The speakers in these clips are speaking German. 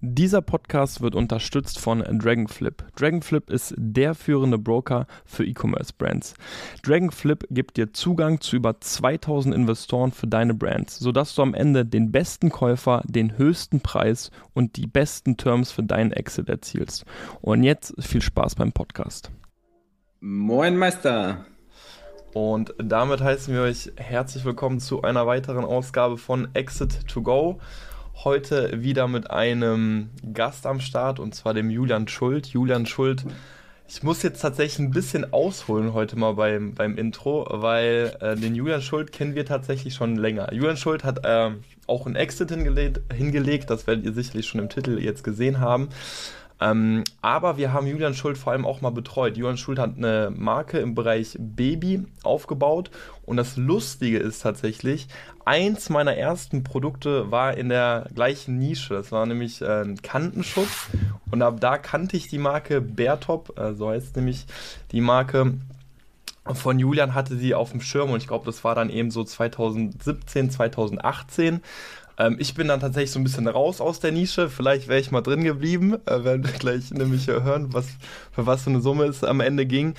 Dieser Podcast wird unterstützt von Dragonflip. Dragonflip ist der führende Broker für E-Commerce-Brands. Dragonflip gibt dir Zugang zu über 2000 Investoren für deine Brands, sodass du am Ende den besten Käufer, den höchsten Preis und die besten Terms für deinen Exit erzielst. Und jetzt viel Spaß beim Podcast. Moin Meister! Und damit heißen wir euch herzlich willkommen zu einer weiteren Ausgabe von Exit to Go. Heute wieder mit einem Gast am Start und zwar dem Julian Schuld. Julian Schuld, ich muss jetzt tatsächlich ein bisschen ausholen heute mal beim, beim Intro, weil äh, den Julian Schuld kennen wir tatsächlich schon länger. Julian Schuld hat äh, auch ein Exit hingelegt, hingelegt, das werdet ihr sicherlich schon im Titel jetzt gesehen haben. Ähm, aber wir haben Julian Schuld vor allem auch mal betreut. Julian Schuld hat eine Marke im Bereich Baby aufgebaut und das Lustige ist tatsächlich, eins meiner ersten Produkte war in der gleichen Nische. Das war nämlich äh, ein Kantenschutz und ab da kannte ich die Marke Beartop, äh, so heißt nämlich die Marke von Julian hatte sie auf dem Schirm und ich glaube, das war dann eben so 2017, 2018. Ähm, ich bin dann tatsächlich so ein bisschen raus aus der Nische. Vielleicht wäre ich mal drin geblieben. Äh, werden wir gleich nämlich hören, was, für was für eine Summe es am Ende ging.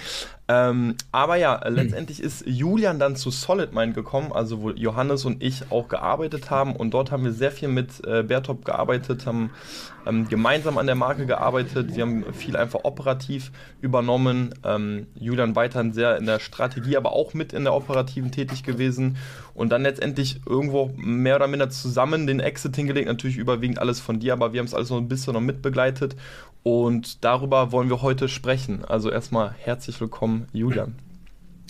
Ähm, aber ja, hm. letztendlich ist Julian dann zu SolidMind gekommen, also wo Johannes und ich auch gearbeitet haben. Und dort haben wir sehr viel mit äh, Bertop gearbeitet, haben ähm, gemeinsam an der Marke gearbeitet. Wir haben viel einfach operativ übernommen. Ähm, Julian weiterhin sehr in der Strategie, aber auch mit in der operativen tätig gewesen. Und dann letztendlich irgendwo mehr oder minder zusammen den Exit hingelegt. Natürlich überwiegend alles von dir, aber wir haben es alles noch ein bisschen noch mitbegleitet. Und darüber wollen wir heute sprechen. Also erstmal herzlich willkommen, Julian.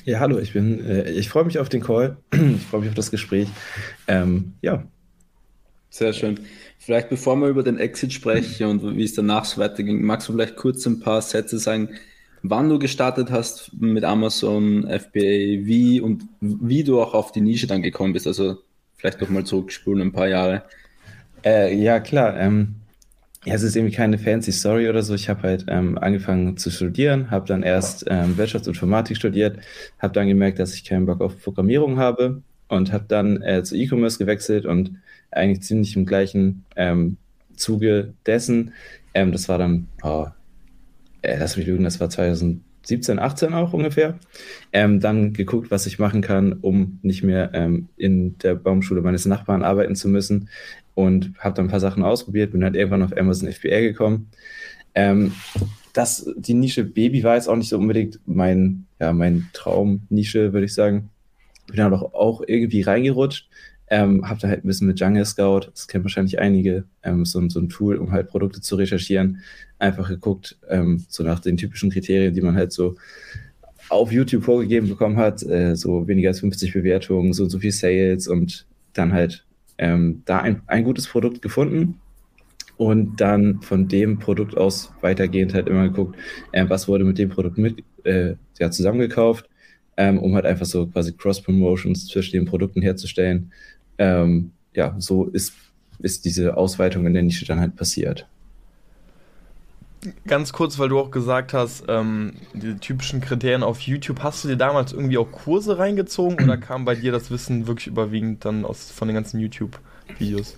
Ja, hallo, ich bin, äh, ich freue mich auf den Call. Ich freue mich auf das Gespräch. Ähm, ja. Sehr schön. Vielleicht bevor wir über den Exit sprechen und wie es danach so weiterging, magst du vielleicht kurz ein paar Sätze sagen, wann du gestartet hast mit Amazon, FBA, wie und wie du auch auf die Nische dann gekommen bist. Also vielleicht noch mal zurückspulen ein paar Jahre. Äh, ja, klar. Ähm, ja, es ist irgendwie keine fancy Story oder so. Ich habe halt ähm, angefangen zu studieren, habe dann erst ähm, Wirtschaftsinformatik studiert, habe dann gemerkt, dass ich keinen Bock auf Programmierung habe und habe dann äh, zu E-Commerce gewechselt und eigentlich ziemlich im gleichen ähm, Zuge dessen. Ähm, das war dann, oh, äh, lass mich lügen, das war 2017, 18 auch ungefähr. Ähm, dann geguckt, was ich machen kann, um nicht mehr ähm, in der Baumschule meines Nachbarn arbeiten zu müssen und habe dann ein paar Sachen ausprobiert, bin halt irgendwann auf Amazon FBA gekommen. Ähm, das, die Nische Baby war jetzt auch nicht so unbedingt mein, ja, mein Traumnische, würde ich sagen. Bin dann auch, auch irgendwie reingerutscht. Ähm, habe da halt ein bisschen mit Jungle Scout, das kennen wahrscheinlich einige, ähm, so, so ein Tool, um halt Produkte zu recherchieren. Einfach geguckt, ähm, so nach den typischen Kriterien, die man halt so auf YouTube vorgegeben bekommen hat, äh, so weniger als 50 Bewertungen, so und so viel Sales und dann halt ähm, da ein, ein gutes Produkt gefunden und dann von dem Produkt aus weitergehend halt immer geguckt, äh, was wurde mit dem Produkt mit, äh, ja, zusammengekauft, ähm, um halt einfach so quasi Cross-Promotions zwischen den Produkten herzustellen. Ähm, ja, so ist, ist diese Ausweitung in der Nische dann halt passiert. Ganz kurz, weil du auch gesagt hast, ähm, die typischen Kriterien auf YouTube, hast du dir damals irgendwie auch Kurse reingezogen oder kam bei dir das Wissen wirklich überwiegend dann aus, von den ganzen YouTube-Videos?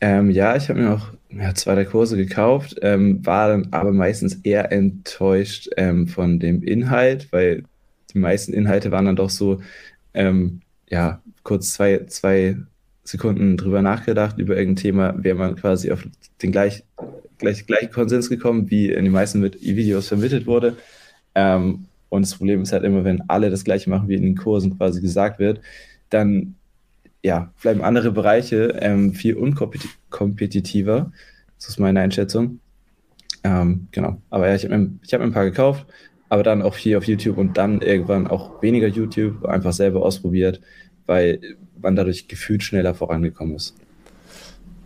Ähm, ja, ich habe mir auch ja, zwei, drei Kurse gekauft, ähm, war dann aber meistens eher enttäuscht ähm, von dem Inhalt, weil die meisten Inhalte waren dann doch so, ähm, ja, kurz zwei, zwei Sekunden drüber nachgedacht über irgendein Thema, wäre man quasi auf den gleich, gleich, gleichen Konsens gekommen, wie in den meisten Videos vermittelt wurde. Ähm, und das Problem ist halt immer, wenn alle das gleiche machen, wie in den Kursen quasi gesagt wird, dann ja, bleiben andere Bereiche ähm, viel unkompetitiver. Das ist meine Einschätzung. Ähm, genau. Aber ja, ich habe mir, hab mir ein paar gekauft, aber dann auch viel auf YouTube und dann irgendwann auch weniger YouTube, einfach selber ausprobiert, weil man dadurch gefühlt schneller vorangekommen ist.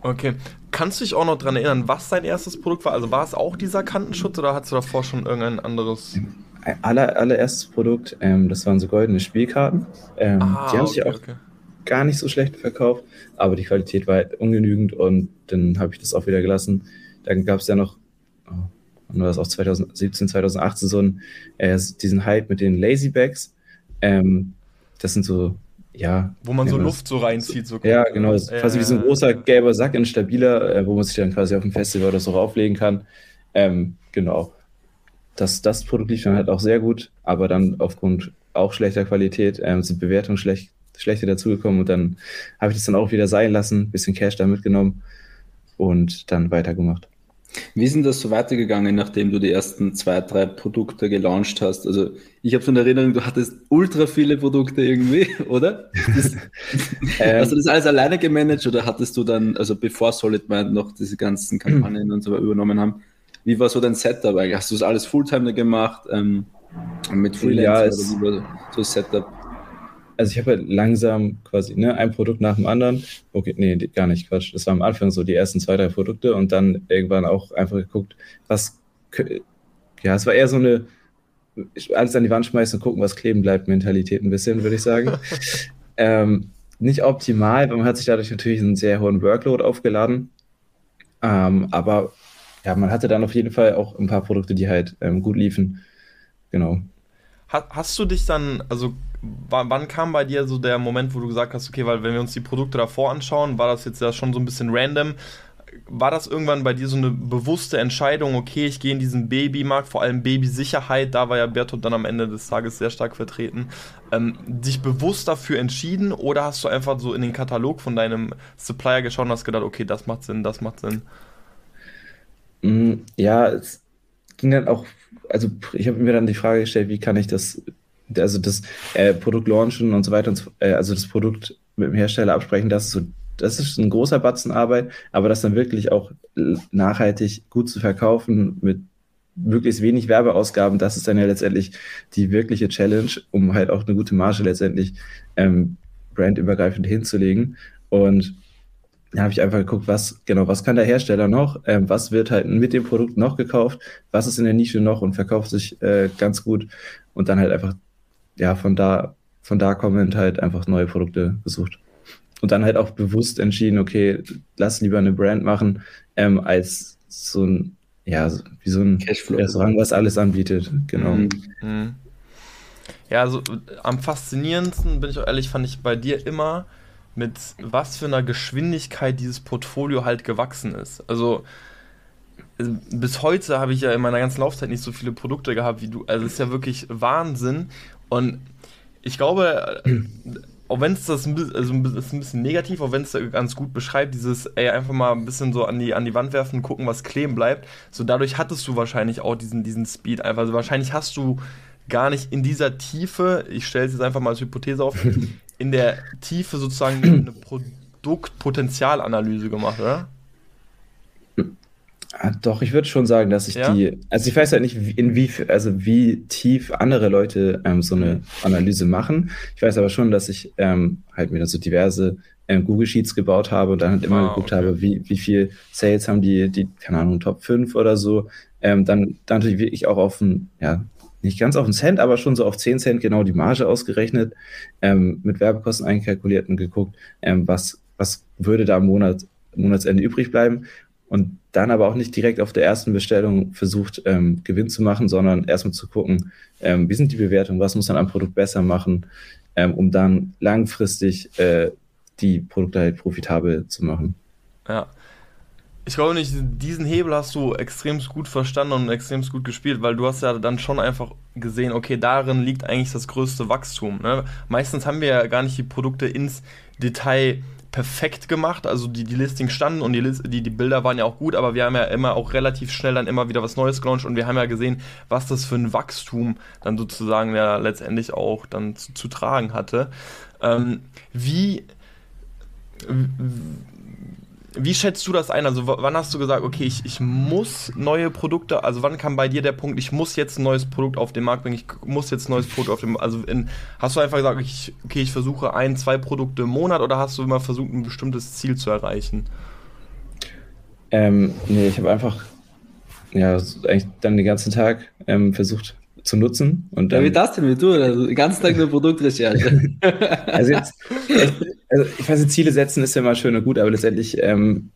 Okay. Kannst du dich auch noch daran erinnern, was dein erstes Produkt war? Also war es auch dieser Kantenschutz oder hast du davor schon irgendein anderes? Ein aller, allererstes Produkt, ähm, das waren so goldene Spielkarten. Ähm, ah, die haben okay, sich auch okay. gar nicht so schlecht verkauft, aber die Qualität war halt ungenügend und dann habe ich das auch wieder gelassen. Dann gab es ja noch, oh, und war es auch 2017, 2018 so ein, äh, diesen Hype mit den Lazy Bags. Ähm, das sind so, ja. Wo man so Luft so reinzieht. So ja, genau. Das ist quasi wie so ein großer gelber Sack in stabiler, äh, wo man sich dann quasi auf dem Festival oder so rauflegen kann. Ähm, genau. Das, das Produkt lief dann halt auch sehr gut, aber dann aufgrund auch schlechter Qualität ähm, sind Bewertungen schlecht, schlechter dazugekommen und dann habe ich das dann auch wieder sein lassen, bisschen Cash da mitgenommen und dann weitergemacht. Wie ist denn das so weitergegangen, nachdem du die ersten zwei, drei Produkte gelauncht hast? Also ich habe so eine Erinnerung, du hattest ultra viele Produkte irgendwie, oder? Das, ähm, hast du das alles alleine gemanagt oder hattest du dann, also bevor SolidMind noch diese ganzen Kampagnen und so übernommen haben, wie war so dein Setup eigentlich? Hast du das alles Fulltime gemacht ähm, mit Freelancer ja, oder wie war so das Setup? Also ich habe halt langsam quasi ne, ein Produkt nach dem anderen. Okay, nee, gar nicht, Quatsch. Das war am Anfang so die ersten zwei, drei Produkte und dann irgendwann auch einfach geguckt, was, ja, es war eher so eine, alles an die Wand schmeißen und gucken, was kleben bleibt, Mentalität ein bisschen, würde ich sagen. ähm, nicht optimal, weil man hat sich dadurch natürlich einen sehr hohen Workload aufgeladen. Ähm, aber ja, man hatte dann auf jeden Fall auch ein paar Produkte, die halt ähm, gut liefen. Genau. Hast du dich dann, also wann kam bei dir so der Moment, wo du gesagt hast, okay, weil wenn wir uns die Produkte davor anschauen, war das jetzt ja schon so ein bisschen random. War das irgendwann bei dir so eine bewusste Entscheidung, okay, ich gehe in diesen Babymarkt, vor allem Babysicherheit, da war ja Bertolt dann am Ende des Tages sehr stark vertreten, ähm, dich bewusst dafür entschieden oder hast du einfach so in den Katalog von deinem Supplier geschaut und hast gedacht, okay, das macht Sinn, das macht Sinn? Mm, ja, es ging dann auch, also ich habe mir dann die Frage gestellt, wie kann ich das also das äh, Produkt launchen und so weiter, und so, äh, also das Produkt mit dem Hersteller absprechen, das ist so, das ist ein großer Batzen Arbeit, aber das dann wirklich auch nachhaltig gut zu verkaufen mit möglichst wenig Werbeausgaben, das ist dann ja letztendlich die wirkliche Challenge, um halt auch eine gute Marge letztendlich ähm, brandübergreifend hinzulegen. Und da habe ich einfach geguckt, was genau, was kann der Hersteller noch, ähm, was wird halt mit dem Produkt noch gekauft, was ist in der Nische noch und verkauft sich äh, ganz gut? Und dann halt einfach ja, von da, von da kommend halt einfach neue Produkte gesucht. Und dann halt auch bewusst entschieden, okay, lass lieber eine Brand machen, ähm, als so ein, ja, wie so ein Cashflow. Restaurant, was alles anbietet. Genau. Mhm. Mhm. Ja, also am faszinierendsten, bin ich auch ehrlich, fand ich bei dir immer, mit was für einer Geschwindigkeit dieses Portfolio halt gewachsen ist. Also bis heute habe ich ja in meiner ganzen Laufzeit nicht so viele Produkte gehabt wie du. Also es ist ja wirklich Wahnsinn. Und ich glaube, auch wenn es das ein bisschen, also ist ein bisschen negativ, auch wenn es ganz gut beschreibt, dieses, ey, einfach mal ein bisschen so an die, an die Wand werfen, gucken, was kleben bleibt. So dadurch hattest du wahrscheinlich auch diesen, diesen Speed einfach. Also wahrscheinlich hast du gar nicht in dieser Tiefe, ich stelle es jetzt einfach mal als Hypothese auf, in der Tiefe sozusagen eine Produktpotenzialanalyse gemacht, oder? Ah, doch, ich würde schon sagen, dass ich ja? die, also ich weiß halt nicht, in wie, also wie tief andere Leute ähm, so eine Analyse machen. Ich weiß aber schon, dass ich ähm, halt mir dann so diverse ähm, Google Sheets gebaut habe und dann halt immer ah, geguckt okay. habe, wie, wie viel Sales haben die, die, keine Ahnung, Top 5 oder so. Ähm, dann, dann natürlich wirklich auch auf ein, ja, nicht ganz auf einen Cent, aber schon so auf 10 Cent genau die Marge ausgerechnet, ähm, mit Werbekosten einkalkuliert und geguckt, ähm, was, was würde da am Monat, Monatsende übrig bleiben. Und dann aber auch nicht direkt auf der ersten Bestellung versucht, ähm, Gewinn zu machen, sondern erstmal zu gucken, ähm, wie sind die Bewertungen, was muss man am Produkt besser machen, ähm, um dann langfristig äh, die Produkte halt profitabel zu machen. Ja. Ich glaube nicht, diesen Hebel hast du extrem gut verstanden und extrem gut gespielt, weil du hast ja dann schon einfach gesehen, okay, darin liegt eigentlich das größte Wachstum. Ne? Meistens haben wir ja gar nicht die Produkte ins Detail perfekt gemacht. Also die, die Listings standen und die, die, die Bilder waren ja auch gut, aber wir haben ja immer auch relativ schnell dann immer wieder was Neues gelauncht und wir haben ja gesehen, was das für ein Wachstum dann sozusagen ja letztendlich auch dann zu, zu tragen hatte. Ähm, wie wie schätzt du das ein? Also wann hast du gesagt, okay, ich, ich muss neue Produkte, also wann kam bei dir der Punkt, ich muss jetzt ein neues Produkt auf den Markt bringen, ich muss jetzt ein neues Produkt auf dem, also in, hast du einfach gesagt, ich, okay, ich versuche ein, zwei Produkte im Monat oder hast du immer versucht, ein bestimmtes Ziel zu erreichen? Ähm, nee, ich habe einfach, ja, eigentlich dann den ganzen Tag ähm, versucht, zu nutzen. Und dann, ja, wie das denn, wie du? Also den ganzen Tag nur Produktrecherche. also, jetzt, also ich weiß, Ziele setzen ist ja mal schön und gut, aber letztendlich ähm,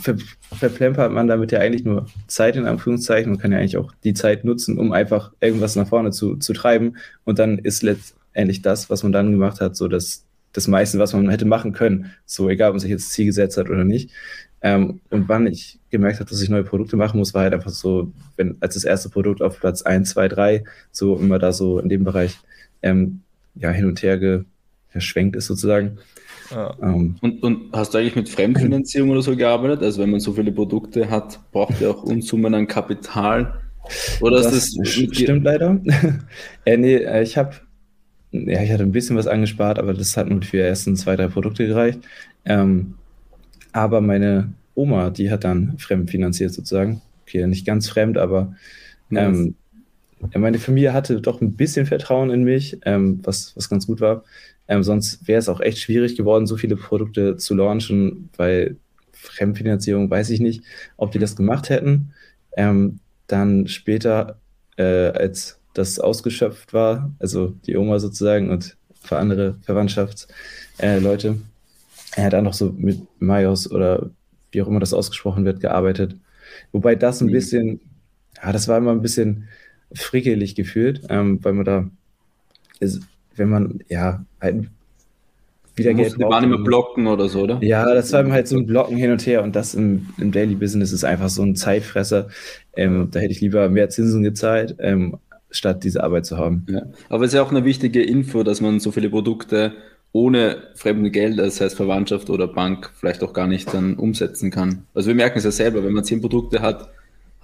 ver, verplempert man damit ja eigentlich nur Zeit in Anführungszeichen. Man kann ja eigentlich auch die Zeit nutzen, um einfach irgendwas nach vorne zu, zu treiben. Und dann ist letztendlich das, was man dann gemacht hat, so das, das meiste, was man hätte machen können. So egal, ob man sich jetzt Ziel gesetzt hat oder nicht. Ähm, und wann ich gemerkt habe, dass ich neue Produkte machen muss, war halt einfach so, wenn als das erste Produkt auf Platz 1, 2, 3, so immer da so in dem Bereich ähm, ja, hin und her geschwenkt ist sozusagen. Ja. Ähm, und, und, hast du eigentlich mit Fremdfinanzierung oder so gearbeitet? Also wenn man so viele Produkte hat, braucht ihr auch Unsummen an Kapital? Oder das, das stimmt leider. äh, nee, äh, ich habe, ja, ich hatte ein bisschen was angespart, aber das hat nur für die ersten zwei, drei Produkte gereicht. Ähm, aber meine Oma, die hat dann fremdfinanziert sozusagen. Okay, nicht ganz fremd, aber ähm, meine Familie hatte doch ein bisschen Vertrauen in mich, ähm, was, was ganz gut war. Ähm, sonst wäre es auch echt schwierig geworden, so viele Produkte zu launchen, weil Fremdfinanzierung weiß ich nicht, ob die das gemacht hätten. Ähm, dann später, äh, als das ausgeschöpft war, also die Oma sozusagen und für andere Verwandtschaftsleute, äh, er hat dann noch so mit Majos oder wie auch immer das ausgesprochen wird, gearbeitet. Wobei das ein mhm. bisschen, ja, das war immer ein bisschen frickelig gefühlt, ähm, weil man da, ist, wenn man, ja, halt wieder du Geld. Die waren immer blocken oder so, oder? Ja, das war halt so ein Blocken hin und her und das im, im Daily Business ist einfach so ein Zeitfresser. Ähm, da hätte ich lieber mehr Zinsen gezahlt, ähm, statt diese Arbeit zu haben. Ja. Aber es ist ja auch eine wichtige Info, dass man so viele Produkte ohne fremde Geld, das heißt Verwandtschaft oder Bank, vielleicht auch gar nicht dann umsetzen kann. Also wir merken es ja selber, wenn man zehn Produkte hat,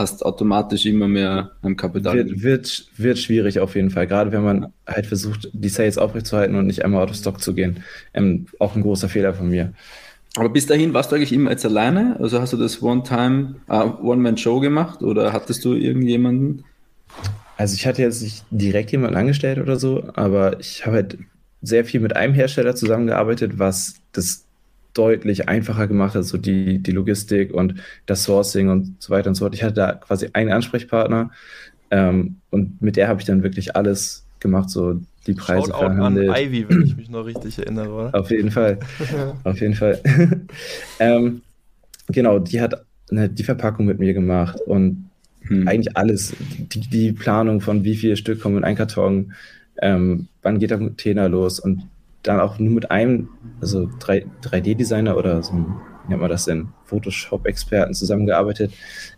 hast automatisch immer mehr am Kapital. Wird, wird, wird schwierig auf jeden Fall, gerade wenn man halt versucht, die Sales aufrechtzuerhalten und nicht einmal out of stock zu gehen. Ähm, auch ein großer Fehler von mir. Aber bis dahin warst du eigentlich immer jetzt alleine? Also hast du das One-Time, uh, One-Man-Show gemacht oder hattest du irgendjemanden? Also ich hatte jetzt nicht direkt jemanden angestellt oder so, aber ich habe halt sehr viel mit einem Hersteller zusammengearbeitet, was das deutlich einfacher gemacht hat, so die, die Logistik und das Sourcing und so weiter und so fort. Ich hatte da quasi einen Ansprechpartner ähm, und mit der habe ich dann wirklich alles gemacht, so die Preise Schaut verhandelt. An Ivy, wenn ich mich noch richtig erinnere, oder? Auf jeden Fall. Auf jeden Fall. ähm, genau, die hat eine, die Verpackung mit mir gemacht und hm. eigentlich alles. Die, die, Planung von wie viele Stück kommen in einen Karton, ähm, wann geht der Container los und dann auch nur mit einem, also 3, 3D-Designer oder so, wie nennt man das denn, Photoshop-Experten zusammengearbeitet,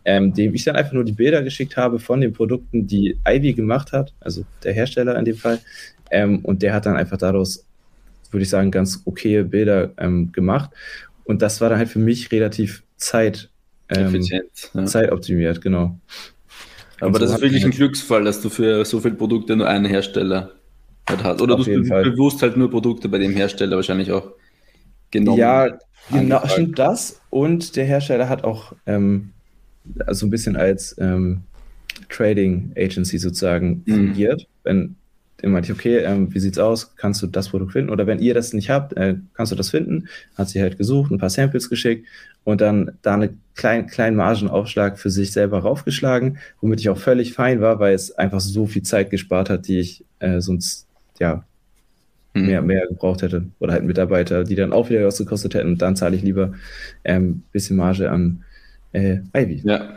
ähm, dem ich dann einfach nur die Bilder geschickt habe von den Produkten, die Ivy gemacht hat, also der Hersteller in dem Fall. Ähm, und der hat dann einfach daraus, würde ich sagen, ganz okay Bilder ähm, gemacht. Und das war dann halt für mich relativ Zeit, ähm, ja. zeitoptimiert, genau. Aber so das ist wirklich ein Glücksfall, dass du für so viele Produkte nur einen Hersteller halt hast. Oder Auf du bewusst halt nur Produkte bei dem Hersteller wahrscheinlich auch genommen. Ja, genau, stimmt das. Und der Hersteller hat auch ähm, also ein bisschen als ähm, Trading Agency sozusagen mhm. fungiert. Wenn dann meinte ich, okay, ähm, wie sieht's aus? Kannst du das Produkt finden? Oder wenn ihr das nicht habt, äh, kannst du das finden? Hat sie halt gesucht, ein paar Samples geschickt und dann da einen kleinen, kleinen Margenaufschlag für sich selber raufgeschlagen, womit ich auch völlig fein war, weil es einfach so viel Zeit gespart hat, die ich äh, sonst ja mhm. mehr, mehr gebraucht hätte. Oder halt Mitarbeiter, die dann auch wieder was gekostet hätten. Und dann zahle ich lieber ein ähm, bisschen Marge an äh, Ivy. Ja.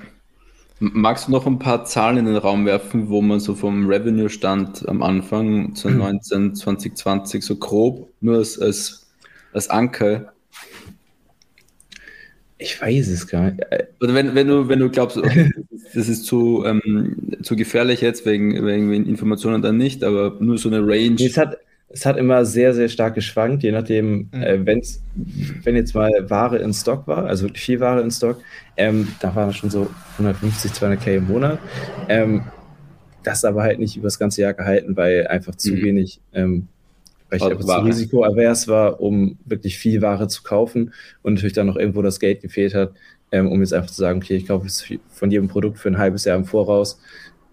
Magst du noch ein paar Zahlen in den Raum werfen, wo man so vom Revenue-Stand am Anfang 2019, 2020 so grob, nur als, als, als Anker ich weiß es gar nicht. Oder wenn, wenn, du, wenn du glaubst, okay, das ist zu, ähm, zu gefährlich jetzt wegen, wegen Informationen dann nicht, aber nur so eine Range. Es hat, es hat immer sehr, sehr stark geschwankt, je nachdem, mhm. äh, wenn's, wenn jetzt mal Ware in Stock war, also viel Ware in Stock, ähm, da waren schon so 150, 200k im Monat. Ähm, das aber halt nicht über das ganze Jahr gehalten, weil einfach zu mhm. wenig ähm, weil ich einfach zu risikoavers war, um wirklich viel Ware zu kaufen und natürlich dann noch irgendwo das Geld gefehlt hat, ähm, um jetzt einfach zu sagen, okay, ich kaufe jetzt von jedem Produkt für ein halbes Jahr im Voraus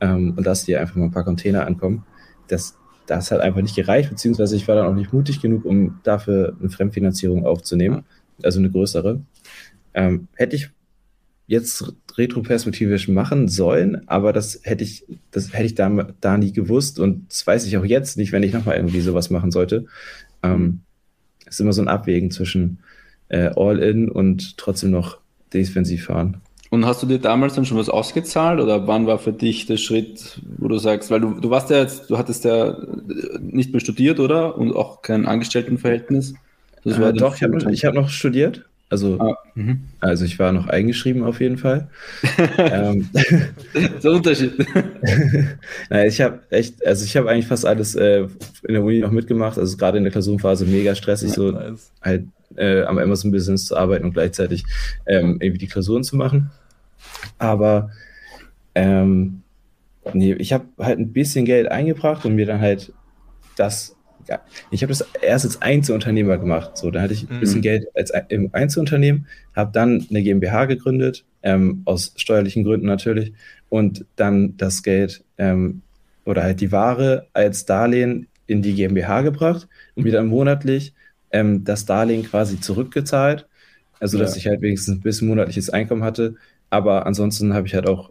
ähm, und lasse dir einfach mal ein paar Container ankommen. Das, das hat einfach nicht gereicht, beziehungsweise ich war dann auch nicht mutig genug, um dafür eine Fremdfinanzierung aufzunehmen, also eine größere. Ähm, hätte ich jetzt retroperspektivisch machen sollen, aber das hätte ich, das hätte ich da, da nie gewusst und das weiß ich auch jetzt nicht, wenn ich nochmal irgendwie sowas machen sollte. Ähm, ist immer so ein Abwägen zwischen äh, All-In und trotzdem noch defensiv fahren. Und hast du dir damals dann schon was ausgezahlt oder wann war für dich der Schritt, wo du sagst, weil du, du warst ja jetzt, du hattest ja nicht mehr studiert, oder? Und auch kein Angestelltenverhältnis? Äh, doch, ich habe hab noch studiert. Also, ah, mhm. also ich war noch eingeschrieben auf jeden Fall. ähm, so Unterschied. naja, ich habe echt, also ich habe eigentlich fast alles äh, in der Uni noch mitgemacht. Also gerade in der Klausurenphase mega stressig, ja, so nice. halt äh, am Amazon Business zu arbeiten und gleichzeitig ähm, irgendwie die Klausuren zu machen. Aber ähm, nee, ich habe halt ein bisschen Geld eingebracht und mir dann halt das ja, ich habe das erst als Einzelunternehmer gemacht. So, da hatte ich ein bisschen mhm. Geld als im Einzelunternehmen, habe dann eine GmbH gegründet, ähm, aus steuerlichen Gründen natürlich, und dann das Geld ähm, oder halt die Ware als Darlehen in die GmbH gebracht und mir dann monatlich ähm, das Darlehen quasi zurückgezahlt. Also, ja. dass ich halt wenigstens ein bisschen monatliches Einkommen hatte. Aber ansonsten habe ich halt auch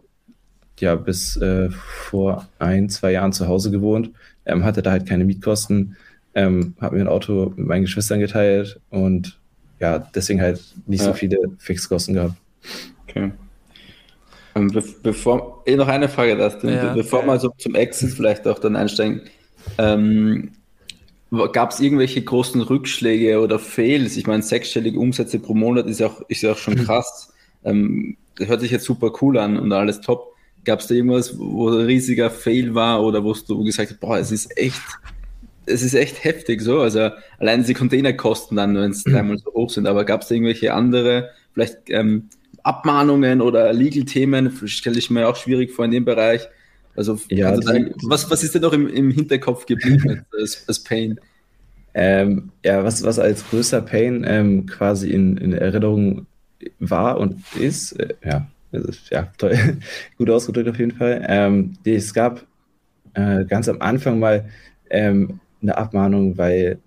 ja bis äh, vor ein, zwei Jahren zu Hause gewohnt ähm, hatte da halt keine Mietkosten, ähm, habe mir ein Auto mit meinen Geschwistern geteilt und ja, deswegen halt nicht ja. so viele Fixkosten gehabt. Okay. Ähm, be bevor, eh noch eine Frage, Dustin, ja, bevor ja. wir so zum Exit vielleicht auch dann einsteigen, ähm, gab es irgendwelche großen Rückschläge oder Fails? Ich meine, sechsstellige Umsätze pro Monat ist ja auch, ist ja auch schon krass. Ähm, hört sich jetzt super cool an und alles top. Gab es da irgendwas, wo ein riesiger Fail war oder wo du gesagt hast, boah, es ist echt, es ist echt heftig so. Also allein die Containerkosten dann, wenn es dreimal so hoch sind, aber gab es da irgendwelche andere, vielleicht ähm, Abmahnungen oder Legal-Themen, stelle ich mir auch schwierig vor in dem Bereich. Also, ja, also dann, was, was ist denn noch im, im Hinterkopf geblieben als, als Pain? Ähm, ja, was, was als größter Pain ähm, quasi in, in Erinnerung war und ist, äh, ja, ja, toll, gut ausgedrückt auf jeden Fall. Ähm, es gab äh, ganz am Anfang mal ähm, eine Abmahnung, weil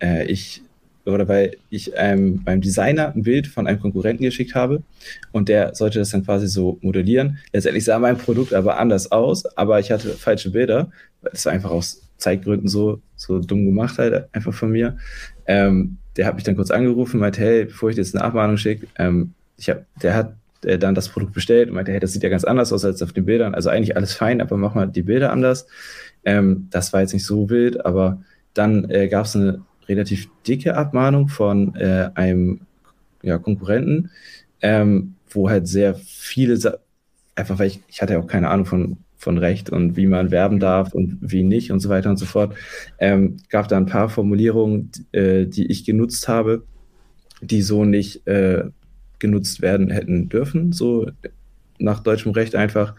äh, ich oder weil ich ähm, beim Designer ein Bild von einem Konkurrenten geschickt habe und der sollte das dann quasi so modellieren. Letztendlich sah mein Produkt aber anders aus, aber ich hatte falsche Bilder. Das war einfach aus Zeitgründen so, so dumm gemacht halt, einfach von mir. Ähm, der hat mich dann kurz angerufen meinte, hey, bevor ich dir jetzt eine Abmahnung schicke, ähm, ich hab, der hat äh, dann das Produkt bestellt und meinte, hey, das sieht ja ganz anders aus als auf den Bildern. Also eigentlich alles fein, aber mach mal die Bilder anders. Ähm, das war jetzt nicht so wild, aber dann äh, gab es eine relativ dicke Abmahnung von äh, einem ja, Konkurrenten, ähm, wo halt sehr viele, Sa einfach weil ich, ich hatte ja auch keine Ahnung von, von Recht und wie man werben darf und wie nicht und so weiter und so fort, ähm, gab da ein paar Formulierungen, äh, die ich genutzt habe, die so nicht äh, genutzt werden hätten dürfen, so nach deutschem Recht einfach.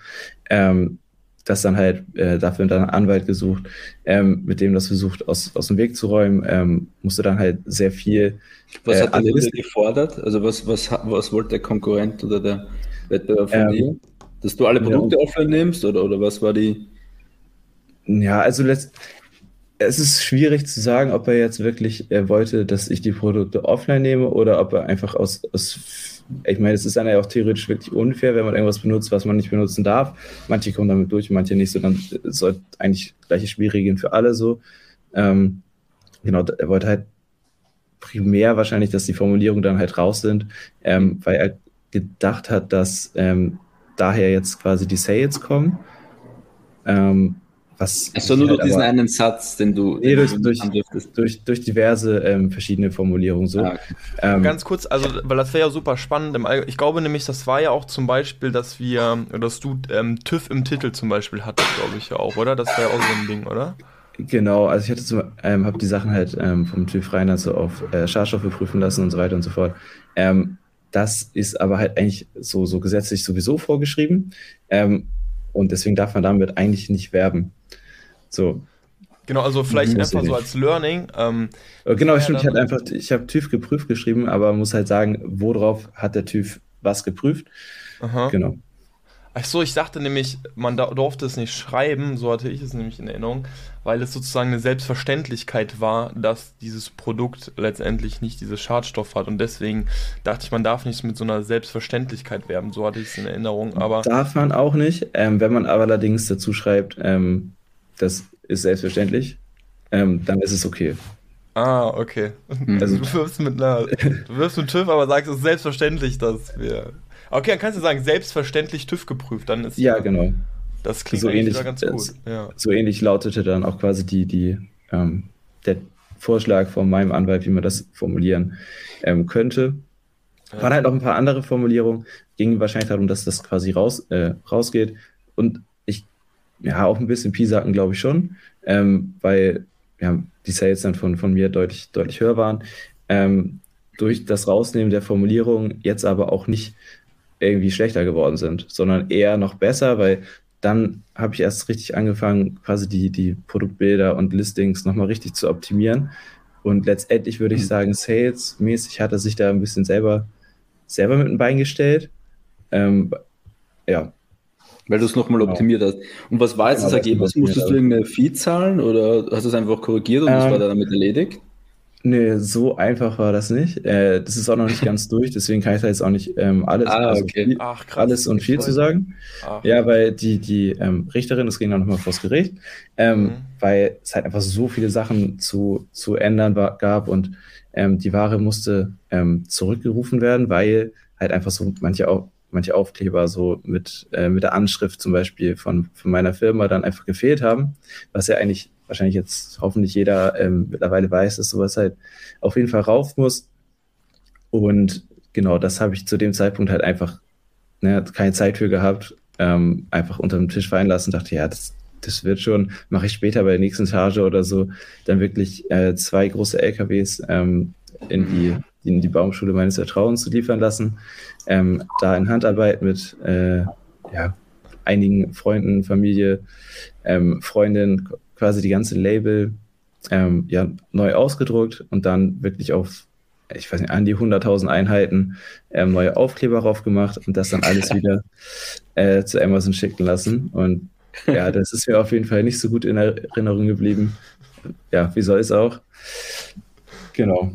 Ähm, das dann halt äh, dafür dann einen Anwalt gesucht, ähm, mit dem das versucht aus, aus dem Weg zu räumen, ähm, musste dann halt sehr viel. Was äh, hat der Kunde gefordert? Also was, was, was wollte der Konkurrent oder der Wettbewerb von ähm, dir? Dass du alle Produkte ja, offline nimmst oder, oder was war die? Ja, also letzt, es ist schwierig zu sagen, ob er jetzt wirklich äh, wollte, dass ich die Produkte offline nehme oder ob er einfach aus, aus ich meine, es ist dann ja auch theoretisch wirklich unfair, wenn man irgendwas benutzt, was man nicht benutzen darf. Manche kommen damit durch, manche nicht so. Dann soll eigentlich gleiche Spielregeln für alle so. Ähm, genau, er wollte halt primär wahrscheinlich, dass die Formulierungen dann halt raus sind, ähm, weil er gedacht hat, dass ähm, daher jetzt quasi die Sales kommen. Ähm, was Achso, nur halt durch diesen einen Satz, den du. Nee, durch, durch, durch, durch, diverse ähm, verschiedene Formulierungen so. Ah, okay. ähm, Ganz kurz, also, weil das wäre ja super spannend. Ich glaube nämlich, das war ja auch zum Beispiel, dass wir, dass du ähm, TÜV im Titel zum Beispiel hattest, glaube ich ja auch, oder? Das wäre ja auch so ein Ding, oder? Genau, also ich hatte zum, ähm, habe die Sachen halt ähm, vom TÜV rein also auf äh, Schadstoffe prüfen lassen und so weiter und so fort. Ähm, das ist aber halt eigentlich so, so gesetzlich sowieso vorgeschrieben. Und deswegen darf man damit eigentlich nicht werben. So. Genau, also vielleicht einfach so als Learning. Ähm, äh, genau, stimmt. Ich, einfach, ich habe TÜV geprüft geschrieben, aber muss halt sagen, worauf hat der TÜV was geprüft? Aha. Genau. Ach so, ich dachte nämlich, man durfte es nicht schreiben, so hatte ich es nämlich in Erinnerung, weil es sozusagen eine Selbstverständlichkeit war, dass dieses Produkt letztendlich nicht diese Schadstoff hat und deswegen dachte ich, man darf nicht mit so einer Selbstverständlichkeit werben, so hatte ich es in Erinnerung. Aber darf man auch nicht, ähm, wenn man aber allerdings dazu schreibt, ähm, das ist selbstverständlich, ähm, dann ist es okay. Ah, okay. Also du wirfst mit einer, du wirfst mit TÜV, aber sagst, es ist selbstverständlich, dass wir. Okay, dann kannst du sagen, selbstverständlich TÜV geprüft, dann ist. Ja, genau. Das klingt so ähnlich, ganz gut. Ja. So ähnlich lautete dann auch quasi die, die, ähm, der Vorschlag von meinem Anwalt, wie man das formulieren ähm, könnte. Ja. Waren halt noch ein paar andere Formulierungen, ging wahrscheinlich darum, dass das quasi raus, äh, rausgeht. Und ich, ja, auch ein bisschen Pisacken, glaube ich schon, ähm, weil ja, die Sales dann von, von mir deutlich, deutlich höher waren. Ähm, durch das Rausnehmen der Formulierung jetzt aber auch nicht irgendwie schlechter geworden sind, sondern eher noch besser, weil dann habe ich erst richtig angefangen, quasi die, die Produktbilder und Listings nochmal richtig zu optimieren. Und letztendlich würde ich mhm. sagen, Sales-mäßig hat er sich da ein bisschen selber, selber mit dem Bein gestellt. Ähm, ja. Weil du es nochmal genau. optimiert hast. Und was war jetzt genau, das Ergebnis? Musstest du irgendeine Fee zahlen oder hast du es einfach korrigiert und ähm, das war damit erledigt? Nee, so einfach war das nicht. Äh, das ist auch noch nicht ganz durch, deswegen kann ich da jetzt auch nicht ähm, alles, ah, also okay. viel, Ach, krass, alles und viel zu sagen. Ach. Ja, weil die, die ähm, Richterin, das ging dann nochmal vors Gericht, ähm, mhm. weil es halt einfach so viele Sachen zu, zu ändern war, gab und ähm, die Ware musste ähm, zurückgerufen werden, weil halt einfach so manche, Au manche Aufkleber so mit, äh, mit der Anschrift zum Beispiel von, von meiner Firma dann einfach gefehlt haben, was ja eigentlich wahrscheinlich jetzt hoffentlich jeder ähm, mittlerweile weiß, dass sowas halt auf jeden Fall rauf muss. Und genau, das habe ich zu dem Zeitpunkt halt einfach ne, keine Zeit für gehabt, ähm, einfach unter dem Tisch fallen lassen, dachte, ja, das, das wird schon, mache ich später bei der nächsten Charge oder so, dann wirklich äh, zwei große LKWs ähm, in die in die Baumschule meines Vertrauens zu liefern lassen, ähm, da in Handarbeit mit äh, ja, einigen Freunden, Familie, ähm, Freundin quasi die ganze Label ähm, ja, neu ausgedruckt und dann wirklich auf, ich weiß nicht, an die 100.000 Einheiten ähm, neue Aufkleber drauf gemacht und das dann alles wieder äh, zu Amazon schicken lassen. Und ja, das ist mir auf jeden Fall nicht so gut in Erinnerung geblieben. Ja, wie soll es auch? Genau.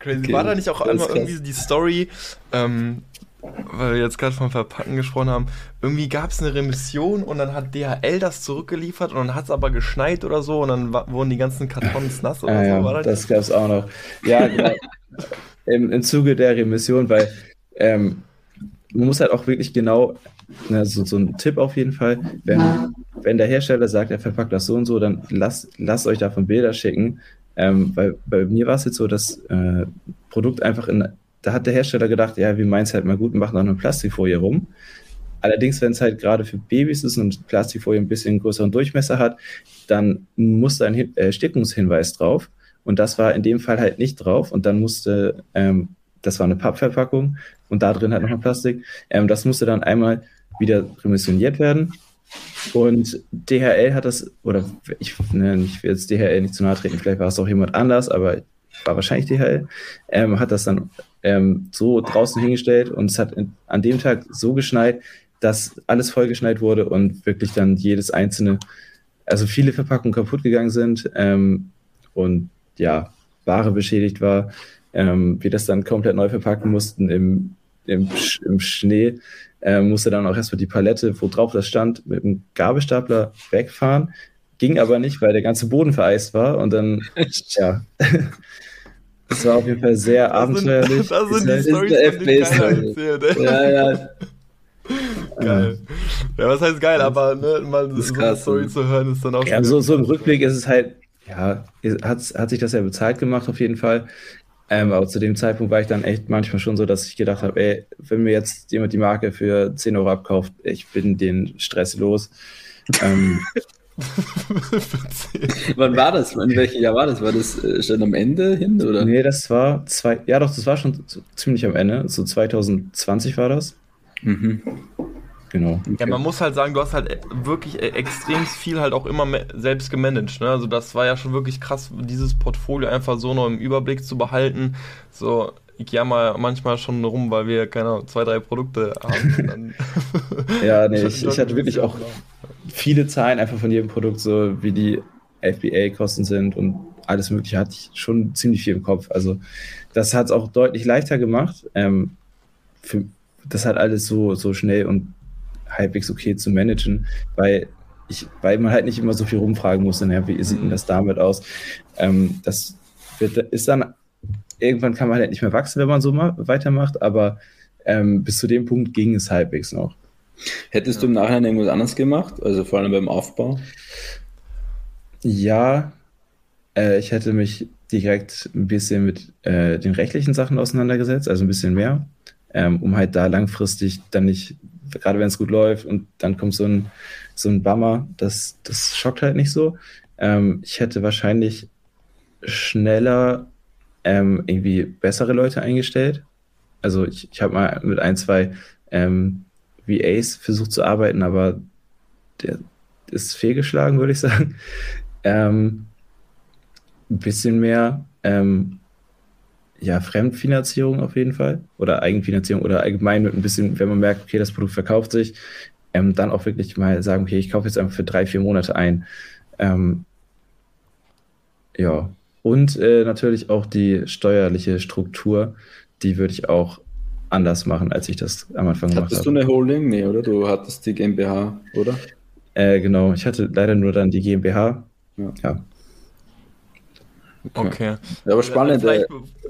Crazy. Okay. War da nicht auch einmal irgendwie die Story, ähm, weil wir jetzt gerade vom Verpacken gesprochen haben, irgendwie gab es eine Remission und dann hat DHL das zurückgeliefert und dann hat es aber geschneit oder so und dann wurden die ganzen Kartons nass oder ah, so. Ja, War das das gab es auch noch. Ja, genau. Im, Im Zuge der Remission, weil ähm, man muss halt auch wirklich genau, ne, so, so ein Tipp auf jeden Fall, wenn, wenn der Hersteller sagt, er verpackt das so und so, dann lasst, lasst euch davon Bilder schicken, ähm, weil bei mir war es jetzt so, dass äh, Produkt einfach in da hat der Hersteller gedacht, ja, wir meinen es halt mal gut und machen auch eine Plastikfolie rum. Allerdings, wenn es halt gerade für Babys ist und Plastikfolie ein bisschen größeren Durchmesser hat, dann muss da ein äh, Stickungshinweis drauf. Und das war in dem Fall halt nicht drauf. Und dann musste, ähm, das war eine Pappverpackung und da drin halt noch ein Plastik. Ähm, das musste dann einmal wieder remissioniert werden. Und DHL hat das, oder ich, ne, ich will jetzt DHL nicht zu nahe treten, vielleicht war es auch jemand anders, aber war wahrscheinlich DHL, ähm, hat das dann ähm, so draußen hingestellt und es hat in, an dem Tag so geschneit, dass alles vollgeschneit wurde und wirklich dann jedes einzelne, also viele Verpackungen kaputt gegangen sind ähm, und ja, Ware beschädigt war. Ähm, wir das dann komplett neu verpacken mussten im, im, im Schnee, äh, musste dann auch erstmal die Palette, wo drauf das stand, mit dem Gabelstapler wegfahren. Ging aber nicht, weil der ganze Boden vereist war und dann, ja, Das war auf jeden Fall sehr das abenteuerlich. Sind, das sind die Storys, von denen erzählt. Ja, ja. Geil. Ja, was heißt geil, aber ne, mal so eine Story zu hören ist dann auch Ja, so, so im Rückblick ist es halt, ja, hat, hat sich das ja bezahlt gemacht auf jeden Fall. Ähm, aber zu dem Zeitpunkt war ich dann echt manchmal schon so, dass ich gedacht habe, ey, wenn mir jetzt jemand die Marke für 10 Euro abkauft, ich bin den Stress los. ähm, Wann war das? In welchem Jahr war das? War das äh, schon am Ende hin? Oder? Nee, das war zwei, ja doch, das war schon ziemlich am Ende. So 2020 war das. Mhm. Genau. Ja, man muss halt sagen, du hast halt wirklich e-, extrem viel halt auch immer selbst gemanagt. Ne? Also das war ja schon wirklich krass, dieses Portfolio einfach so noch im Überblick zu behalten. So, ich jammer manchmal schon rum, weil wir, keine Ahnung, zwei, drei Produkte haben. ja, nee, ich, ich hatte wirklich auch viele Zahlen einfach von jedem Produkt, so wie die FBA-Kosten sind und alles Mögliche hatte ich schon ziemlich viel im Kopf. Also das hat es auch deutlich leichter gemacht. Ähm, für, das hat alles so, so schnell und halbwegs okay zu managen, weil ich, weil man halt nicht immer so viel rumfragen muss, ja, wie sieht denn das damit aus? Ähm, das wird, ist dann, irgendwann kann man halt nicht mehr wachsen, wenn man so weitermacht, aber ähm, bis zu dem Punkt ging es halbwegs noch. Hättest ja. du im Nachhinein irgendwas anderes gemacht, also vor allem beim Aufbau? Ja, äh, ich hätte mich direkt ein bisschen mit äh, den rechtlichen Sachen auseinandergesetzt, also ein bisschen mehr, ähm, um halt da langfristig dann nicht, gerade wenn es gut läuft und dann kommt so ein, so ein Bummer, das, das schockt halt nicht so. Ähm, ich hätte wahrscheinlich schneller ähm, irgendwie bessere Leute eingestellt. Also ich, ich habe mal mit ein, zwei ähm, VAs versucht zu arbeiten, aber der ist fehlgeschlagen, würde ich sagen. Ähm, bisschen mehr ähm, ja, Fremdfinanzierung auf jeden Fall oder Eigenfinanzierung oder allgemein mit ein bisschen, wenn man merkt, okay, das Produkt verkauft sich, ähm, dann auch wirklich mal sagen, okay, ich kaufe jetzt einfach für drei, vier Monate ein. Ähm, ja, und äh, natürlich auch die steuerliche Struktur, die würde ich auch anders machen, als ich das am Anfang gemacht habe. Hattest du eine Holding? Nee, oder? Du hattest die GmbH, oder? Äh, genau, ich hatte leider nur dann die GmbH. Ja. ja. Okay. Ja, aber spannend. Ja,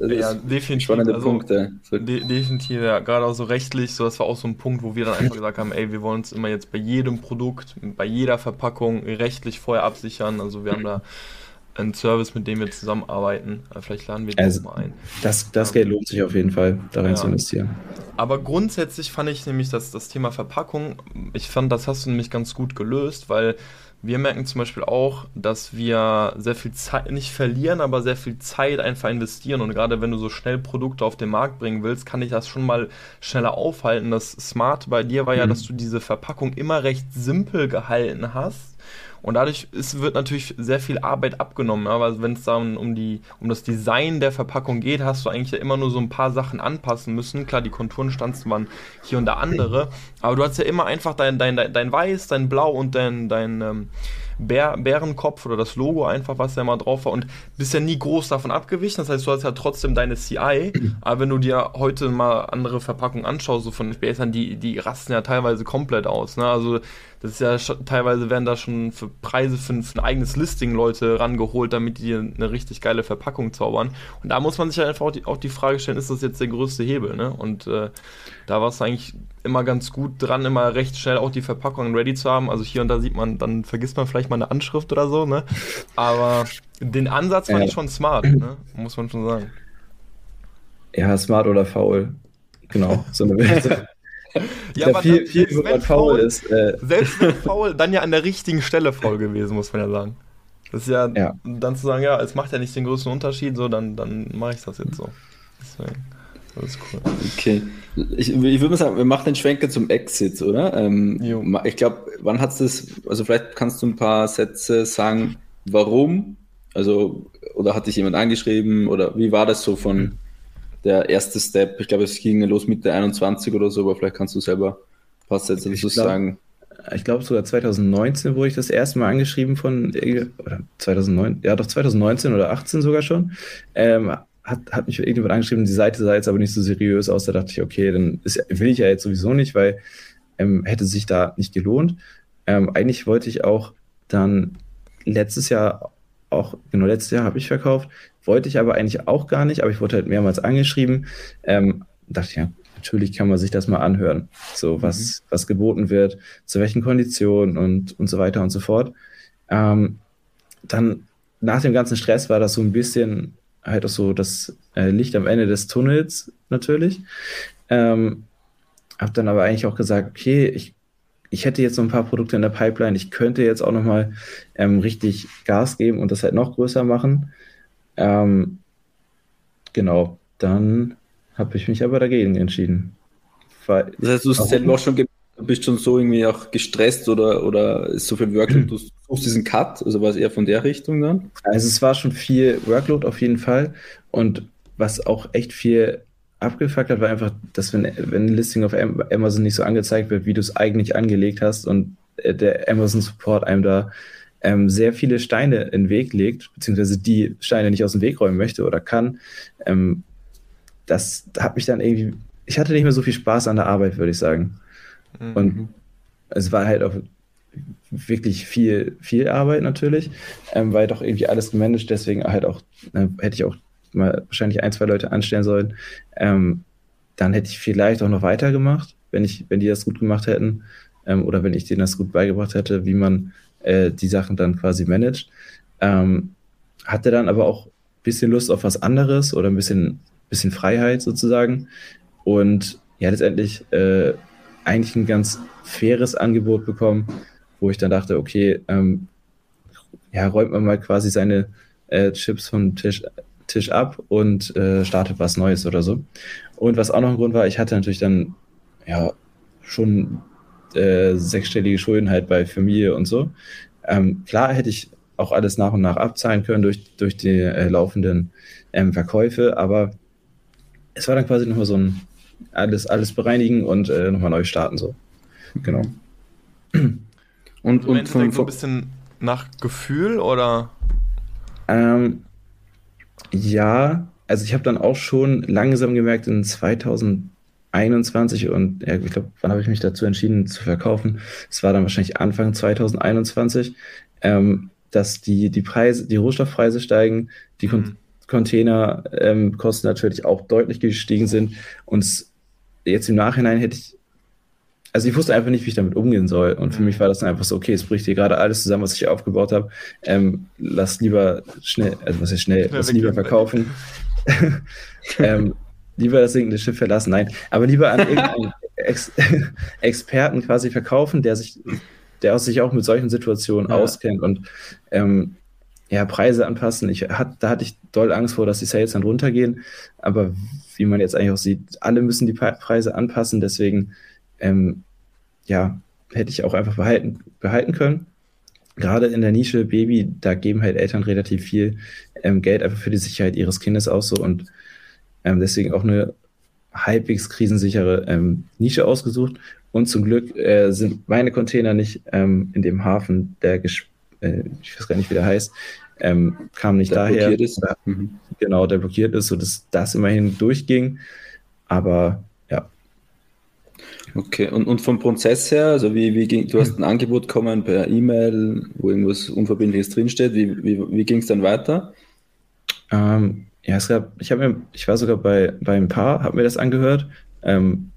ja definitiv. Spannende also, Punkte. De definitiv, ja. Gerade auch so rechtlich, so das war auch so ein Punkt, wo wir dann einfach gesagt haben, ey, wir wollen uns immer jetzt bei jedem Produkt, bei jeder Verpackung rechtlich vorher absichern. Also wir haben da einen Service, mit dem wir zusammenarbeiten. Vielleicht laden wir das also, mal ein. Das, das Geld lohnt sich auf jeden Fall, da rein ja. zu investieren. Aber grundsätzlich fand ich nämlich dass das Thema Verpackung, ich fand, das hast du nämlich ganz gut gelöst, weil wir merken zum Beispiel auch, dass wir sehr viel Zeit, nicht verlieren, aber sehr viel Zeit einfach investieren. Und gerade wenn du so schnell Produkte auf den Markt bringen willst, kann ich das schon mal schneller aufhalten. Das Smart bei dir war ja, mhm. dass du diese Verpackung immer recht simpel gehalten hast und dadurch ist, wird natürlich sehr viel Arbeit abgenommen. Aber wenn es dann um, die, um das Design der Verpackung geht, hast du eigentlich ja immer nur so ein paar Sachen anpassen müssen. Klar, die Konturenstanzen waren hier und da andere. Aber du hast ja immer einfach dein, dein, dein, dein Weiß, dein Blau und dein, dein ähm, Bär, Bärenkopf oder das Logo einfach, was da mal drauf war und bist ja nie groß davon abgewichen. Das heißt, du hast ja trotzdem deine CI, aber wenn du dir heute mal andere Verpackungen anschaust, so von SBSern, die, die rasten ja teilweise komplett aus. Ne? Also das ist ja schon, teilweise werden da schon für Preise für, für, ein eigenes Listing Leute rangeholt, damit die eine richtig geile Verpackung zaubern. Und da muss man sich ja einfach auch die, auch die Frage stellen, ist das jetzt der größte Hebel? Ne? Und äh, da war es eigentlich immer ganz gut dran, immer recht schnell auch die Verpackungen ready zu haben. Also hier und da sieht man, dann vergisst man vielleicht mal eine Anschrift oder so, ne? Aber den Ansatz fand ja. ich schon smart, ne? Muss man schon sagen. Ja, smart oder faul. Genau, so eine Welt. ja, aber viel, viel, selbst wenn faul ist. Äh. Selbst wenn faul, dann ja an der richtigen Stelle faul gewesen, muss man ja sagen. Das ist ja, ja, dann zu sagen, ja, es macht ja nicht den größten Unterschied, so, dann, dann mache ich das jetzt so. Deswegen. Das ist cool. Okay. Ich, ich würde mal sagen, wir machen den Schwenker zum Exit, oder? Ähm, ich glaube, wann hat es das, also vielleicht kannst du ein paar Sätze sagen, warum? Also, oder hat dich jemand angeschrieben oder wie war das so von mhm. Der erste Step? Ich glaube, es ging los mit der 21 oder so, aber vielleicht kannst du selber ein paar Sätze dazu sagen. Ich glaube sogar 2019 wurde ich das erste Mal angeschrieben von, oder 2009, ja doch 2019 oder 18 sogar schon. Ähm, hat, hat mich irgendjemand angeschrieben, die Seite sah jetzt aber nicht so seriös aus. Da dachte ich, okay, dann ist, will ich ja jetzt sowieso nicht, weil ähm, hätte sich da nicht gelohnt. Ähm, eigentlich wollte ich auch dann letztes Jahr auch, genau letztes Jahr habe ich verkauft, wollte ich aber eigentlich auch gar nicht, aber ich wurde halt mehrmals angeschrieben. Ähm, dachte ja, natürlich kann man sich das mal anhören, so was, mhm. was geboten wird, zu welchen Konditionen und, und so weiter und so fort. Ähm, dann nach dem ganzen Stress war das so ein bisschen halt auch so das äh, Licht am Ende des Tunnels natürlich. Ähm, habe dann aber eigentlich auch gesagt, okay, ich, ich hätte jetzt so ein paar Produkte in der Pipeline, ich könnte jetzt auch nochmal ähm, richtig Gas geben und das halt noch größer machen. Ähm, genau, dann habe ich mich aber dagegen entschieden. Weil, das heißt, du hast auch schon bist schon so irgendwie auch gestresst oder, oder ist so viel Workload, du suchst diesen Cut, also war es eher von der Richtung dann? Also es war schon viel Workload auf jeden Fall und was auch echt viel abgefuckt hat, war einfach, dass wenn, wenn ein Listing auf Amazon nicht so angezeigt wird, wie du es eigentlich angelegt hast und äh, der Amazon Support einem da ähm, sehr viele Steine in den Weg legt, beziehungsweise die Steine nicht aus dem Weg räumen möchte oder kann, ähm, das hat mich dann irgendwie, ich hatte nicht mehr so viel Spaß an der Arbeit, würde ich sagen. Mhm. Und es war halt auch wirklich viel, viel Arbeit natürlich, ähm, weil doch irgendwie alles gemanagt, deswegen halt auch, äh, hätte ich auch mal wahrscheinlich ein, zwei Leute anstellen sollen. Ähm, dann hätte ich vielleicht auch noch weitergemacht, wenn ich, wenn die das gut gemacht hätten, ähm, oder wenn ich denen das gut beigebracht hätte, wie man äh, die Sachen dann quasi managt. Ähm, hatte dann aber auch ein bisschen Lust auf was anderes oder ein bisschen, bisschen Freiheit sozusagen. Und ja, letztendlich äh, eigentlich ein ganz faires Angebot bekommen, wo ich dann dachte, okay, ähm, ja, räumt man mal quasi seine äh, Chips vom Tisch, Tisch ab und äh, startet was Neues oder so. Und was auch noch ein Grund war, ich hatte natürlich dann ja schon äh, sechsstellige Schulden halt bei Familie und so. Ähm, klar hätte ich auch alles nach und nach abzahlen können durch, durch die äh, laufenden ähm, Verkäufe, aber es war dann quasi nochmal so ein alles, alles bereinigen und äh, nochmal neu starten so. Genau. Und, und von, so ein bisschen nach Gefühl oder? Ähm, ja, also ich habe dann auch schon langsam gemerkt in 2021 und ja, ich glaube, wann habe ich mich dazu entschieden zu verkaufen? Es war dann wahrscheinlich Anfang 2021, ähm, dass die, die Preise, die Rohstoffpreise steigen, die mhm. Containerkosten ähm, natürlich auch deutlich gestiegen sind und jetzt im Nachhinein hätte ich also ich wusste einfach nicht, wie ich damit umgehen soll. Und für mich war das dann einfach so, okay, es bricht hier gerade alles zusammen, was ich aufgebaut habe. Ähm, lass lieber schnell, also was ist schnell, lass lieber verkaufen. ähm, lieber das sinkende Schiff verlassen, nein, aber lieber an irgendeinen Ex Experten quasi verkaufen, der sich, der sich auch mit solchen Situationen ja. auskennt und ähm, ja, Preise anpassen. Ich hat, da hatte ich doll Angst vor, dass die Sales dann runtergehen. Aber wie man jetzt eigentlich auch sieht, alle müssen die Preise anpassen. Deswegen ähm, ja, hätte ich auch einfach behalten, behalten können. Gerade in der Nische Baby, da geben halt Eltern relativ viel ähm, Geld einfach für die Sicherheit ihres Kindes aus so und ähm, deswegen auch eine halbwegs krisensichere ähm, Nische ausgesucht. Und zum Glück äh, sind meine Container nicht ähm, in dem Hafen, der, äh, ich weiß gar nicht, wie der heißt, ähm, kam nicht der daher. Blockiert ist. Mhm. Genau, der blockiert ist, sodass das immerhin durchging. Aber Okay, und, und vom Prozess her, also wie, wie ging, du hast ein Angebot bekommen per E-Mail, wo irgendwas Unverbindliches drinsteht, wie, wie, wie ging es dann weiter? Ähm, ja, es gab, ich mir, ich war sogar bei, bei ein paar, habe mir das angehört, ähm,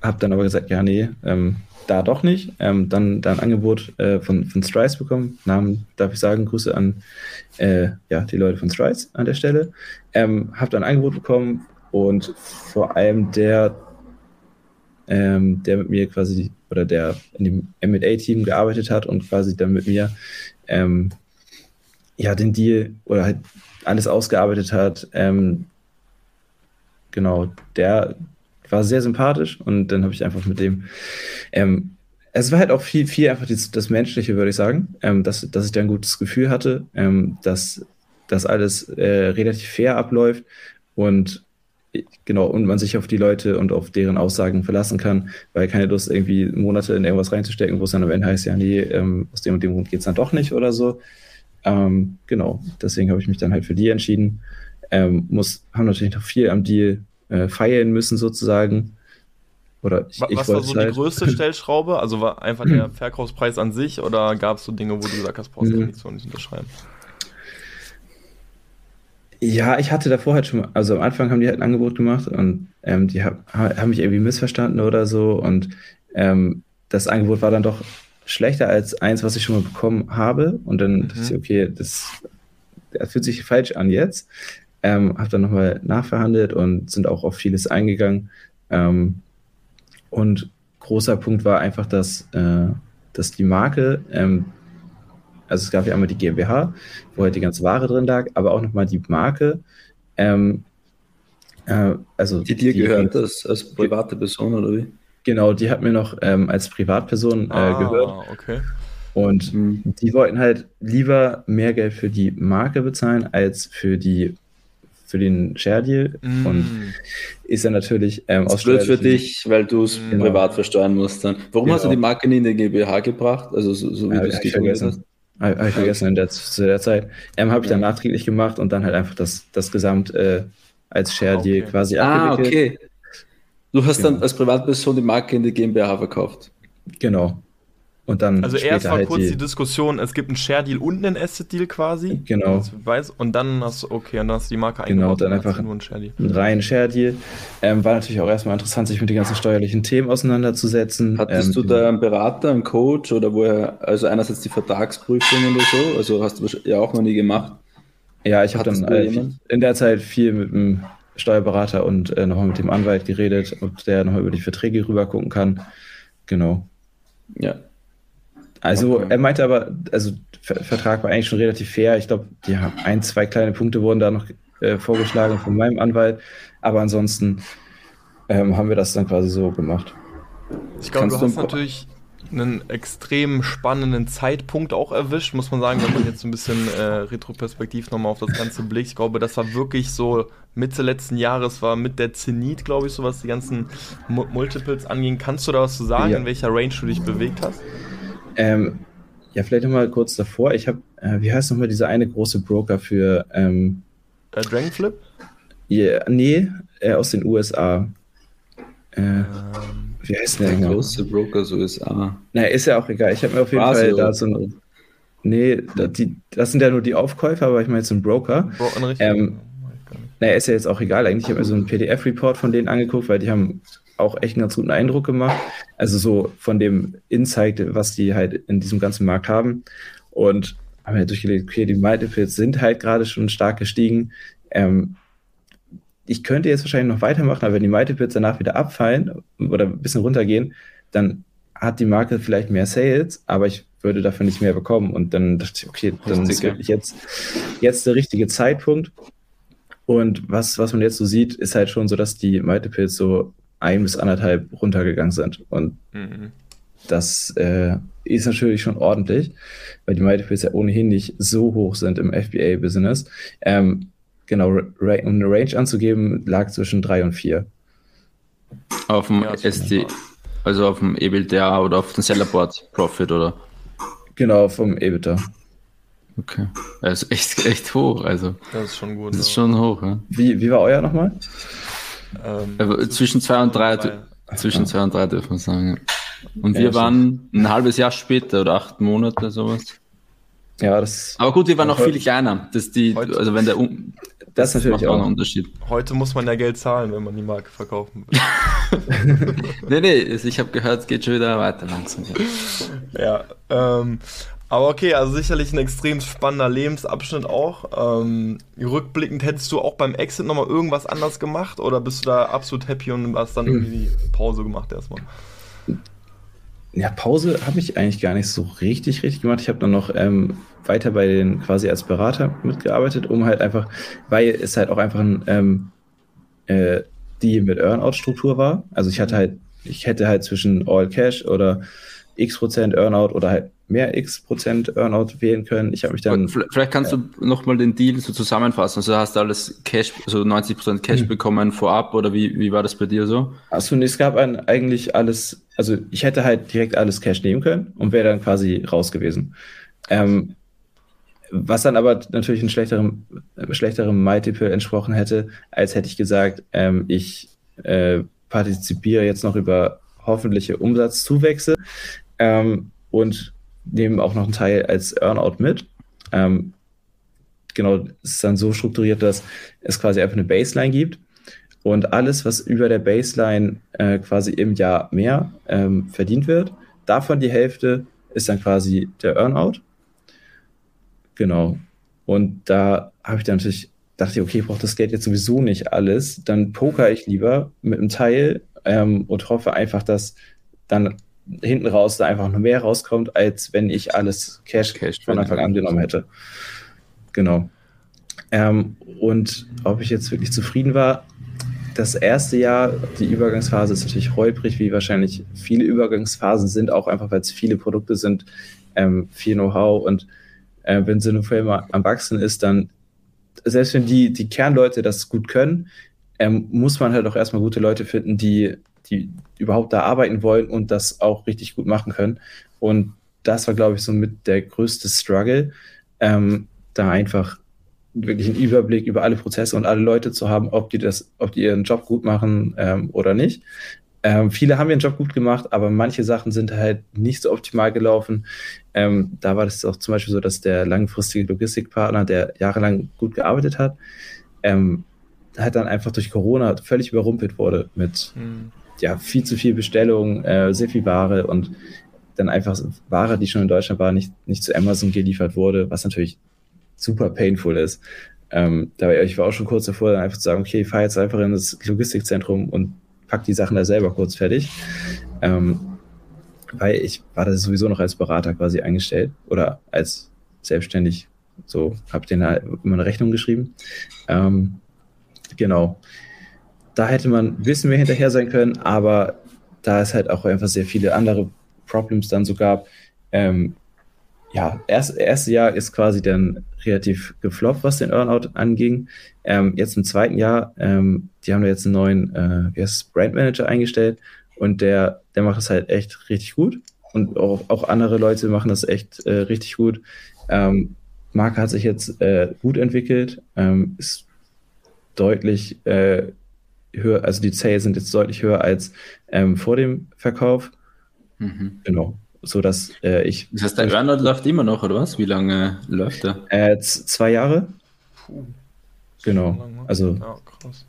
habe dann aber gesagt, ja, nee, ähm, da doch nicht. Ähm, dann, dann ein Angebot äh, von, von Strice bekommen. Namen darf ich sagen, Grüße an äh, ja, die Leute von Strice an der Stelle. Ähm, habe dann ein Angebot bekommen und vor allem der ähm, der mit mir quasi, oder der in dem MA-Team gearbeitet hat und quasi dann mit mir ähm, ja, den Deal oder halt alles ausgearbeitet hat. Ähm, genau, der war sehr sympathisch und dann habe ich einfach mit dem ähm, es war halt auch viel, viel einfach das, das Menschliche, würde ich sagen, ähm, dass, dass ich da ein gutes Gefühl hatte, ähm, dass das alles äh, relativ fair abläuft und genau, und man sich auf die Leute und auf deren Aussagen verlassen kann, weil keine Lust, irgendwie Monate in irgendwas reinzustecken, wo es dann am Ende heißt, ja, nee, ähm, aus dem und dem Grund geht es dann doch nicht oder so. Ähm, genau, deswegen habe ich mich dann halt für die entschieden. Ähm, muss, haben natürlich noch viel am Deal äh, feilen müssen, sozusagen. Oder ich, Was ich war so halt die größte Stellschraube? Also war einfach der Verkaufspreis an sich oder gab es so Dinge, wo du gesagt hast, brauchst du nicht so nicht unterschreiben? Ja, ich hatte davor halt schon, also am Anfang haben die halt ein Angebot gemacht und ähm, die hab, haben mich irgendwie missverstanden oder so und ähm, das Angebot war dann doch schlechter als eins, was ich schon mal bekommen habe und dann mhm. dachte ich, okay, das, das fühlt sich falsch an jetzt. Ähm, habe dann nochmal nachverhandelt und sind auch auf vieles eingegangen. Ähm, und großer Punkt war einfach, dass, äh, dass die Marke ähm, also es gab ja einmal die GmbH, wo halt die ganze Ware drin lag, aber auch nochmal die Marke. Ähm, äh, also die dir die, gehört das als private Person oder wie? Genau, die hat mir noch ähm, als Privatperson äh, ah, gehört. okay. Und mhm. die wollten halt lieber mehr Geld für die Marke bezahlen als für die für den Share Deal mm. und ist dann natürlich ähm, aus wird für dich, weil du es genau. privat versteuern musst dann. Warum genau. hast du die Marke nie in die GmbH gebracht? Also so, so wie ja, du es gesagt hast. Habe ich vergessen in der, zu der Zeit. Ähm, habe ich dann nachträglich gemacht und dann halt einfach das, das Gesamt äh, als Share Deal okay. quasi ah, abgewickelt. Ah, okay. Du hast genau. dann als Privatperson die Marke in die GmbH verkauft. Genau. Und dann also erst war halt kurz die, die, Diskussion, es gibt einen Share-Deal und einen Asset-Deal quasi. Genau. Weiß, und dann hast du, okay, und dann hast du die Marke genau, eingebaut. Genau, dann einfach nur ein Share-Deal. Einen reinen Share-Deal. Ähm, war natürlich auch erstmal interessant, sich mit den ganzen steuerlichen Themen auseinanderzusetzen. Hattest ähm, du da einen Berater, einen Coach oder woher, also einerseits die Vertragsprüfung oder so, also hast du ja auch noch nie gemacht. Ja, ich habe dann äh, in der Zeit viel mit dem Steuerberater und äh, nochmal mit dem Anwalt geredet, ob der nochmal über die Verträge rüber gucken kann. Genau. Ja, also okay. er meinte aber, also Vertrag war eigentlich schon relativ fair. Ich glaube, ja, ein, zwei kleine Punkte wurden da noch äh, vorgeschlagen von meinem Anwalt, aber ansonsten ähm, haben wir das dann quasi so gemacht. Ich glaube, du hast natürlich einen extrem spannenden Zeitpunkt auch erwischt, muss man sagen, wenn man jetzt ein bisschen äh, retroperspektiv nochmal auf das Ganze blickt. Ich glaube, das war wirklich so Mitte letzten Jahres, war mit der Zenit, glaube ich, so was die ganzen M Multiples anging. Kannst du da was zu sagen, ja. in welcher Range du dich bewegt hast? Ähm, ja, vielleicht nochmal kurz davor. Ich habe, äh, wie heißt nochmal dieser eine große Broker für. Ähm, äh, Dragonflip? Yeah, nee, äh, aus den USA. Äh, ähm, wie heißt der? Der große Broker aus den USA. Na, ist ja auch egal. Ich habe mir auf jeden Basel. Fall da so ein. Nee, da, die, das sind ja nur die Aufkäufer, aber ich meine jetzt einen Broker. Bro ähm, naja, ist ja jetzt auch egal eigentlich. Ich habe mir so einen PDF-Report von denen angeguckt, weil die haben auch echt einen ganz guten Eindruck gemacht. Also so von dem Insight, was die halt in diesem ganzen Markt haben. Und haben wir durchgelegt, okay, die Multiples sind halt gerade schon stark gestiegen. Ähm, ich könnte jetzt wahrscheinlich noch weitermachen, aber wenn die Multiples danach wieder abfallen oder ein bisschen runtergehen, dann hat die Marke vielleicht mehr Sales, aber ich würde dafür nicht mehr bekommen. Und dann dachte ich, okay, dann ist wirklich jetzt, jetzt der richtige Zeitpunkt. Und was, was man jetzt so sieht, ist halt schon so, dass die Multiples so ein bis anderthalb runtergegangen sind. Und mhm. das äh, ist natürlich schon ordentlich, weil die Multiples ja ohnehin nicht so hoch sind im FBA-Business. Ähm, genau, um eine Range anzugeben, lag zwischen drei und vier. Auf dem ja, SD, also auf dem EBITDA oder auf dem Sellerboard Profit, oder? Genau, vom EBITDA. Okay. Das ist echt, echt hoch, also. Das ist schon gut. Das ist schon hoch, ja. Wie, wie war euer nochmal? Ähm, äh, zwischen zwei und drei, zwischen zwei und drei dürfen wir sagen. Und wir ja, waren ein halbes Jahr später oder acht Monate, sowas. Ja, das. Aber gut, wir waren noch viel kleiner. Das die, also wenn der das, ist natürlich auch ein Unterschied. Heute muss man ja Geld zahlen, wenn man die Marke verkaufen will. nee, nee, also ich habe gehört, es geht schon wieder weiter langsam. Ja, ähm, aber okay, also sicherlich ein extrem spannender Lebensabschnitt auch. Ähm, rückblickend hättest du auch beim Exit nochmal irgendwas anders gemacht oder bist du da absolut happy und hast dann irgendwie die Pause gemacht erstmal? Ja, Pause habe ich eigentlich gar nicht so richtig, richtig gemacht. Ich habe dann noch ähm, weiter bei den quasi als Berater mitgearbeitet, um halt einfach, weil es halt auch einfach ein ähm, äh, die mit Earnout-Struktur war. Also ich hatte halt, ich hätte halt zwischen All Cash oder X Prozent Earnout oder halt mehr X Prozent Earnout wählen können. Ich habe mich dann. Vielleicht kannst äh, du nochmal den Deal so zusammenfassen. Also hast du alles Cash, so 90 Prozent Cash mhm. bekommen vorab oder wie, wie war das bei dir so? Achso, nee, es gab ein, eigentlich alles, also ich hätte halt direkt alles Cash nehmen können und wäre dann quasi raus gewesen. Ähm, was dann aber natürlich einen schlechteren, schlechteren Multiple entsprochen hätte, als hätte ich gesagt, ähm, ich äh, partizipiere jetzt noch über hoffentliche Umsatzzuwächse ähm, und nehmen auch noch einen Teil als Earnout mit. Ähm, genau, es ist dann so strukturiert, dass es quasi einfach eine Baseline gibt und alles, was über der Baseline äh, quasi im Jahr mehr ähm, verdient wird, davon die Hälfte ist dann quasi der Earnout. Genau. Und da habe ich dann natürlich dachte ich, okay, ich brauche das Geld jetzt sowieso nicht alles. Dann poker ich lieber mit einem Teil ähm, und hoffe einfach, dass dann hinten raus da einfach noch mehr rauskommt, als wenn ich alles Cash, Cash von Anfang an genommen hätte. Genau. Ähm, und ob ich jetzt wirklich zufrieden war, das erste Jahr, die Übergangsphase ist natürlich holprig, wie wahrscheinlich viele Übergangsphasen sind, auch einfach, weil es viele Produkte sind, ähm, viel Know-how und äh, wenn so eine Firma am Wachsen ist, dann, selbst wenn die, die Kernleute das gut können, ähm, muss man halt auch erstmal gute Leute finden, die die überhaupt da arbeiten wollen und das auch richtig gut machen können. Und das war, glaube ich, so mit der größte Struggle, ähm, da einfach wirklich einen Überblick über alle Prozesse und alle Leute zu haben, ob die das, ob die ihren Job gut machen ähm, oder nicht. Ähm, viele haben ihren Job gut gemacht, aber manche Sachen sind halt nicht so optimal gelaufen. Ähm, da war das auch zum Beispiel so, dass der langfristige Logistikpartner, der jahrelang gut gearbeitet hat, ähm, halt dann einfach durch Corona völlig überrumpelt wurde mit mhm. Ja, viel zu viel Bestellungen, äh, sehr viel Ware und dann einfach Ware, die schon in Deutschland war, nicht, nicht zu Amazon geliefert wurde, was natürlich super painful ist. Ähm, da ich war auch schon kurz davor, dann einfach zu sagen, okay, ich fahre jetzt einfach in das Logistikzentrum und pack die Sachen da selber kurz fertig. Ähm, weil ich war da sowieso noch als Berater quasi eingestellt oder als selbstständig. So, habe denen halt immer eine Rechnung geschrieben. Ähm, genau. Da hätte man ein bisschen mehr hinterher sein können, aber da es halt auch einfach sehr viele andere Problems dann so gab, ähm, ja, erst, erste Jahr ist quasi dann relativ gefloppt, was den Earnout anging. Ähm, jetzt im zweiten Jahr, ähm, die haben da jetzt einen neuen, äh, wie heißt es, Brandmanager eingestellt und der, der macht das halt echt richtig gut. Und auch, auch andere Leute machen das echt äh, richtig gut. Ähm, Marke hat sich jetzt äh, gut entwickelt, ähm, ist deutlich äh, höher, also die Sales sind jetzt deutlich höher als ähm, vor dem Verkauf. Mhm. Genau so dass äh, ich. Das heißt, der Earnout läuft immer noch, oder was? Wie lange läuft er? Äh, zwei Jahre. Puh. Genau. Lang, ne? Also. Ja, krass.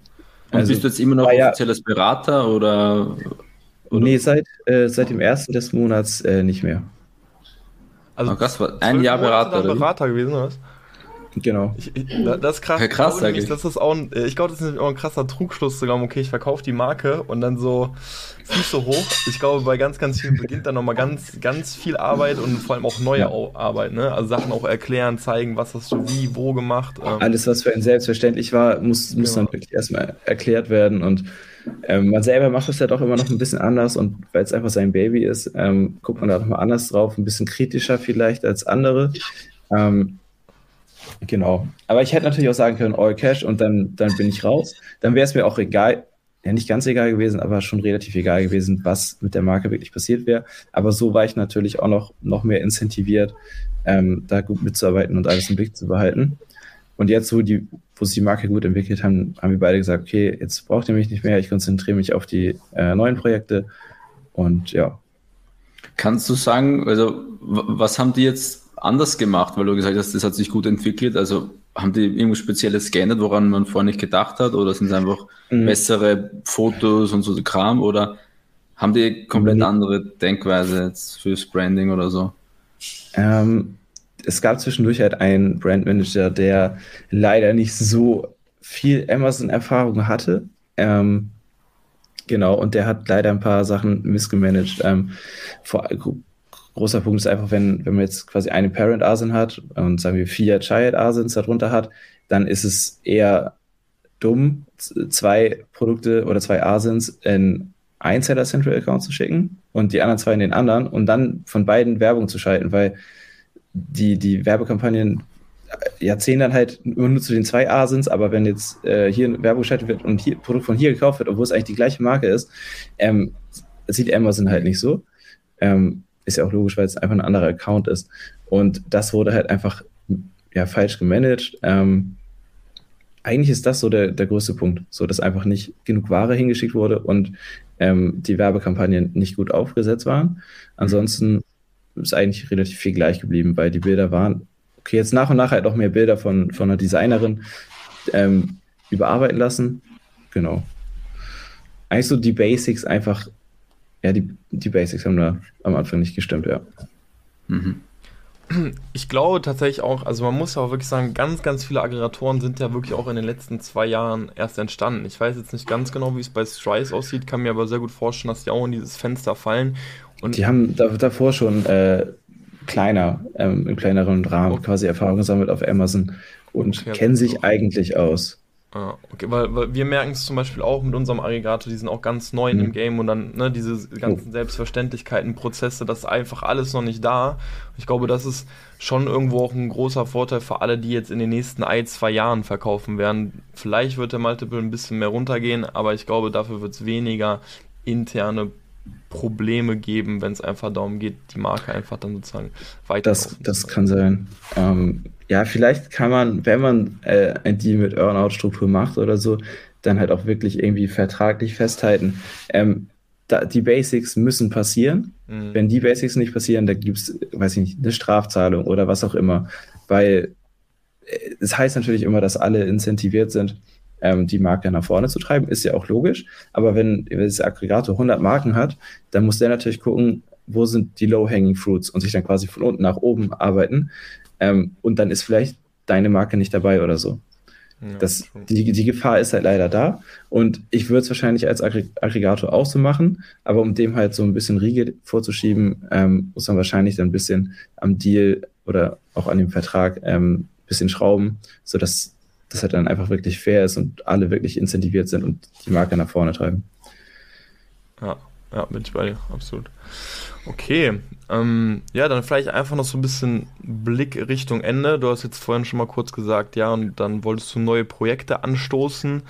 Und also, bist du jetzt immer noch offizielles Berater oder? oder? Nee, seit, äh, seit dem ersten des Monats äh, nicht mehr. Also, oh, krass, ein Jahr Berater. Berater gewesen, oder was? Genau. Ich, ich, das ist krass. Ja, krass ich glaube, nämlich, das ist auch ein, ich glaube, das ist auch ein krasser Trugschluss zu glauben, okay, ich verkaufe die Marke und dann so Füße hoch. Ich glaube, bei ganz, ganz vielen beginnt dann nochmal ganz, ganz viel Arbeit und vor allem auch neue ja. Arbeit, ne? Also Sachen auch erklären, zeigen, was hast du wie, wo gemacht. Ähm. Alles, was für einen selbstverständlich war, muss, muss genau. dann wirklich erstmal erklärt werden und ähm, man selber macht es ja doch immer noch ein bisschen anders und weil es einfach sein Baby ist, ähm, guckt man da nochmal anders drauf, ein bisschen kritischer vielleicht als andere. Ähm, Genau. Aber ich hätte natürlich auch sagen können, All Cash und dann, dann bin ich raus. Dann wäre es mir auch egal, ja nicht ganz egal gewesen, aber schon relativ egal gewesen, was mit der Marke wirklich passiert wäre. Aber so war ich natürlich auch noch, noch mehr incentiviert, ähm, da gut mitzuarbeiten und alles im Blick zu behalten. Und jetzt, wo, die, wo sich die Marke gut entwickelt haben, haben wir beide gesagt, okay, jetzt braucht ihr mich nicht mehr, ich konzentriere mich auf die äh, neuen Projekte. Und ja. Kannst du sagen, also was haben die jetzt anders gemacht, weil du gesagt hast, das hat sich gut entwickelt. Also haben die irgendwas Spezielles geändert, woran man vorher nicht gedacht hat? Oder sind es einfach mhm. bessere Fotos und so Kram? Oder haben die komplett mhm. andere Denkweise jetzt fürs Branding oder so? Ähm, es gab zwischendurch halt einen Brandmanager, der leider nicht so viel Amazon-Erfahrung hatte. Ähm, genau, und der hat leider ein paar Sachen missgemanagt. Ähm, vor, großer Punkt ist einfach, wenn, wenn man jetzt quasi eine Parent ASIN hat und sagen wir vier Child ASINs darunter hat, dann ist es eher dumm, zwei Produkte oder zwei ASINs in ein Seller Central Account zu schicken und die anderen zwei in den anderen und dann von beiden Werbung zu schalten, weil die, die Werbekampagnen äh, ja, zählen dann halt nur, nur zu den zwei ASINs, aber wenn jetzt äh, hier Werbung geschaltet wird und hier Produkt von hier gekauft wird, obwohl es eigentlich die gleiche Marke ist, ähm, sieht Amazon halt nicht so. Ähm, ist ja auch logisch, weil es einfach ein anderer Account ist. Und das wurde halt einfach ja, falsch gemanagt. Ähm, eigentlich ist das so der, der größte Punkt, so dass einfach nicht genug Ware hingeschickt wurde und ähm, die Werbekampagnen nicht gut aufgesetzt waren. Ansonsten ist eigentlich relativ viel gleich geblieben, weil die Bilder waren, okay, jetzt nach und nach halt auch mehr Bilder von, von einer Designerin ähm, überarbeiten lassen. Genau. Eigentlich so die Basics einfach ja, die, die Basics haben da am Anfang nicht gestimmt, ja. Mhm. Ich glaube tatsächlich auch, also man muss ja auch wirklich sagen, ganz, ganz viele Aggregatoren sind ja wirklich auch in den letzten zwei Jahren erst entstanden. Ich weiß jetzt nicht ganz genau, wie es bei Strice aussieht, kann mir aber sehr gut vorstellen, dass die auch in dieses Fenster fallen. Und die haben da, davor schon äh, kleiner, ähm, im kleineren Rahmen okay. quasi Erfahrung gesammelt auf Amazon und okay, kennen sich eigentlich aus. Ah, okay, weil, weil wir merken es zum Beispiel auch mit unserem Aggregator, die sind auch ganz neu mhm. im Game und dann ne, diese ganzen oh. Selbstverständlichkeiten, Prozesse, das ist einfach alles noch nicht da. Ich glaube, das ist schon irgendwo auch ein großer Vorteil für alle, die jetzt in den nächsten ein, zwei Jahren verkaufen werden. Vielleicht wird der Multiple ein bisschen mehr runtergehen, aber ich glaube, dafür wird es weniger interne Probleme geben, wenn es einfach darum geht, die Marke einfach dann sozusagen weiter. Das, das kann sein. Ähm, ja, vielleicht kann man, wenn man äh, ein Deal mit Earnout-Struktur macht oder so, dann halt auch wirklich irgendwie vertraglich festhalten. Ähm, da, die Basics müssen passieren. Mhm. Wenn die Basics nicht passieren, da gibt es, weiß ich nicht, eine Strafzahlung oder was auch immer. Weil äh, es das heißt natürlich immer, dass alle incentiviert sind, ähm, die Marke nach vorne zu treiben, ist ja auch logisch. Aber wenn, wenn das Aggregator 100 Marken hat, dann muss der natürlich gucken, wo sind die Low-Hanging Fruits und sich dann quasi von unten nach oben arbeiten. Ähm, und dann ist vielleicht deine Marke nicht dabei oder so. Ja, das, die, die Gefahr ist halt leider da. Und ich würde es wahrscheinlich als Aggregator auch so machen, aber um dem halt so ein bisschen Riegel vorzuschieben, ähm, muss man wahrscheinlich dann ein bisschen am Deal oder auch an dem Vertrag ein ähm, bisschen schrauben, sodass das halt dann einfach wirklich fair ist und alle wirklich incentiviert sind und die Marke nach vorne treiben. Ja, ja, bin ich bei dir, absolut. Okay, ähm, ja, dann vielleicht einfach noch so ein bisschen Blick Richtung Ende. Du hast jetzt vorhin schon mal kurz gesagt, ja, und dann wolltest du neue Projekte anstoßen.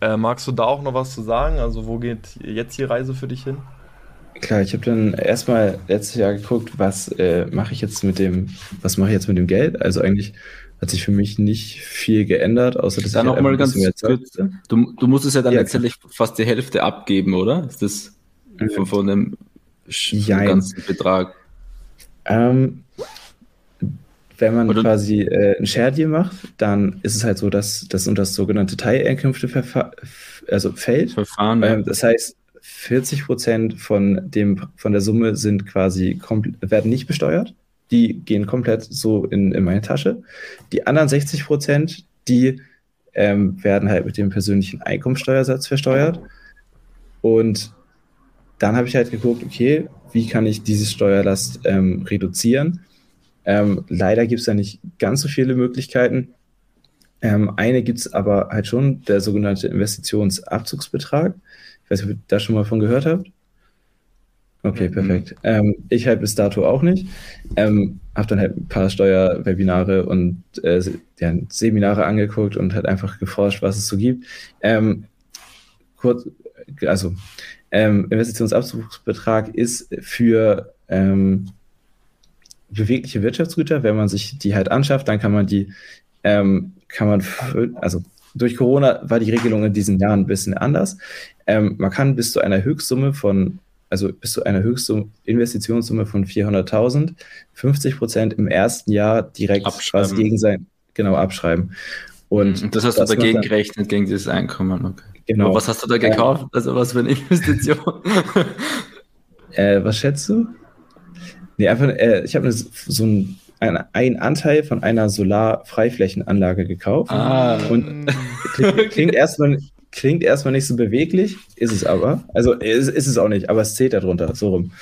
Äh, magst du da auch noch was zu sagen? Also, wo geht jetzt die Reise für dich hin? Klar, ich habe dann erstmal letztes Jahr geguckt, was äh, mache ich jetzt mit dem, was mache ich jetzt mit dem Geld? Also eigentlich hat sich für mich nicht viel geändert, außer dass dann ich halt noch mal ganz kurz, du, du musst es ja dann ja, letztendlich klar. fast die Hälfte abgeben, oder? Ist das von, von dem Jein. ganzen Betrag? Ähm, wenn man Oder? quasi äh, ein Share Deal macht, dann ist es halt so, dass das unter das sogenannte Teileinkünfte also fällt. Verfahren. Ähm, das heißt, 40 Prozent von dem von der Summe sind quasi werden nicht besteuert. Die gehen komplett so in, in meine Tasche. Die anderen 60 Prozent, die ähm, werden halt mit dem persönlichen Einkommensteuersatz versteuert. Und dann habe ich halt geguckt, okay, wie kann ich diese Steuerlast ähm, reduzieren? Ähm, leider gibt es da nicht ganz so viele Möglichkeiten. Ähm, eine gibt es aber halt schon, der sogenannte Investitionsabzugsbetrag. Ich weiß nicht, ob ihr da schon mal von gehört habt. Okay, mhm. perfekt. Ähm, ich halt bis dato auch nicht. Ähm, habe dann halt ein paar Steuerwebinare und äh, ja, Seminare angeguckt und halt einfach geforscht, was es so gibt. Ähm, kurz, also ähm, Investitionsabzugsbetrag ist für ähm, bewegliche Wirtschaftsgüter, wenn man sich die halt anschafft, dann kann man die, ähm, kann man, also durch Corona war die Regelung in diesen Jahren ein bisschen anders. Ähm, man kann bis zu einer Höchstsumme von, also bis zu einer Höchstinvestitionssumme von 400.000, 50 Prozent im ersten Jahr direkt quasi gegen sein, genau, abschreiben. Und, Und das hast du dagegen gerechnet, gegen dieses Einkommen, okay. Genau. Aber was hast du da gekauft? Ähm, also was für eine Investition? äh, was schätzt du? Nee, einfach, äh, ich habe so ein, ein, Anteil von einer Solarfreiflächenanlage gekauft. Ah. Und klingt, klingt, erstmal, klingt erstmal nicht so beweglich, ist es aber. Also ist, ist es auch nicht, aber es zählt darunter, so rum.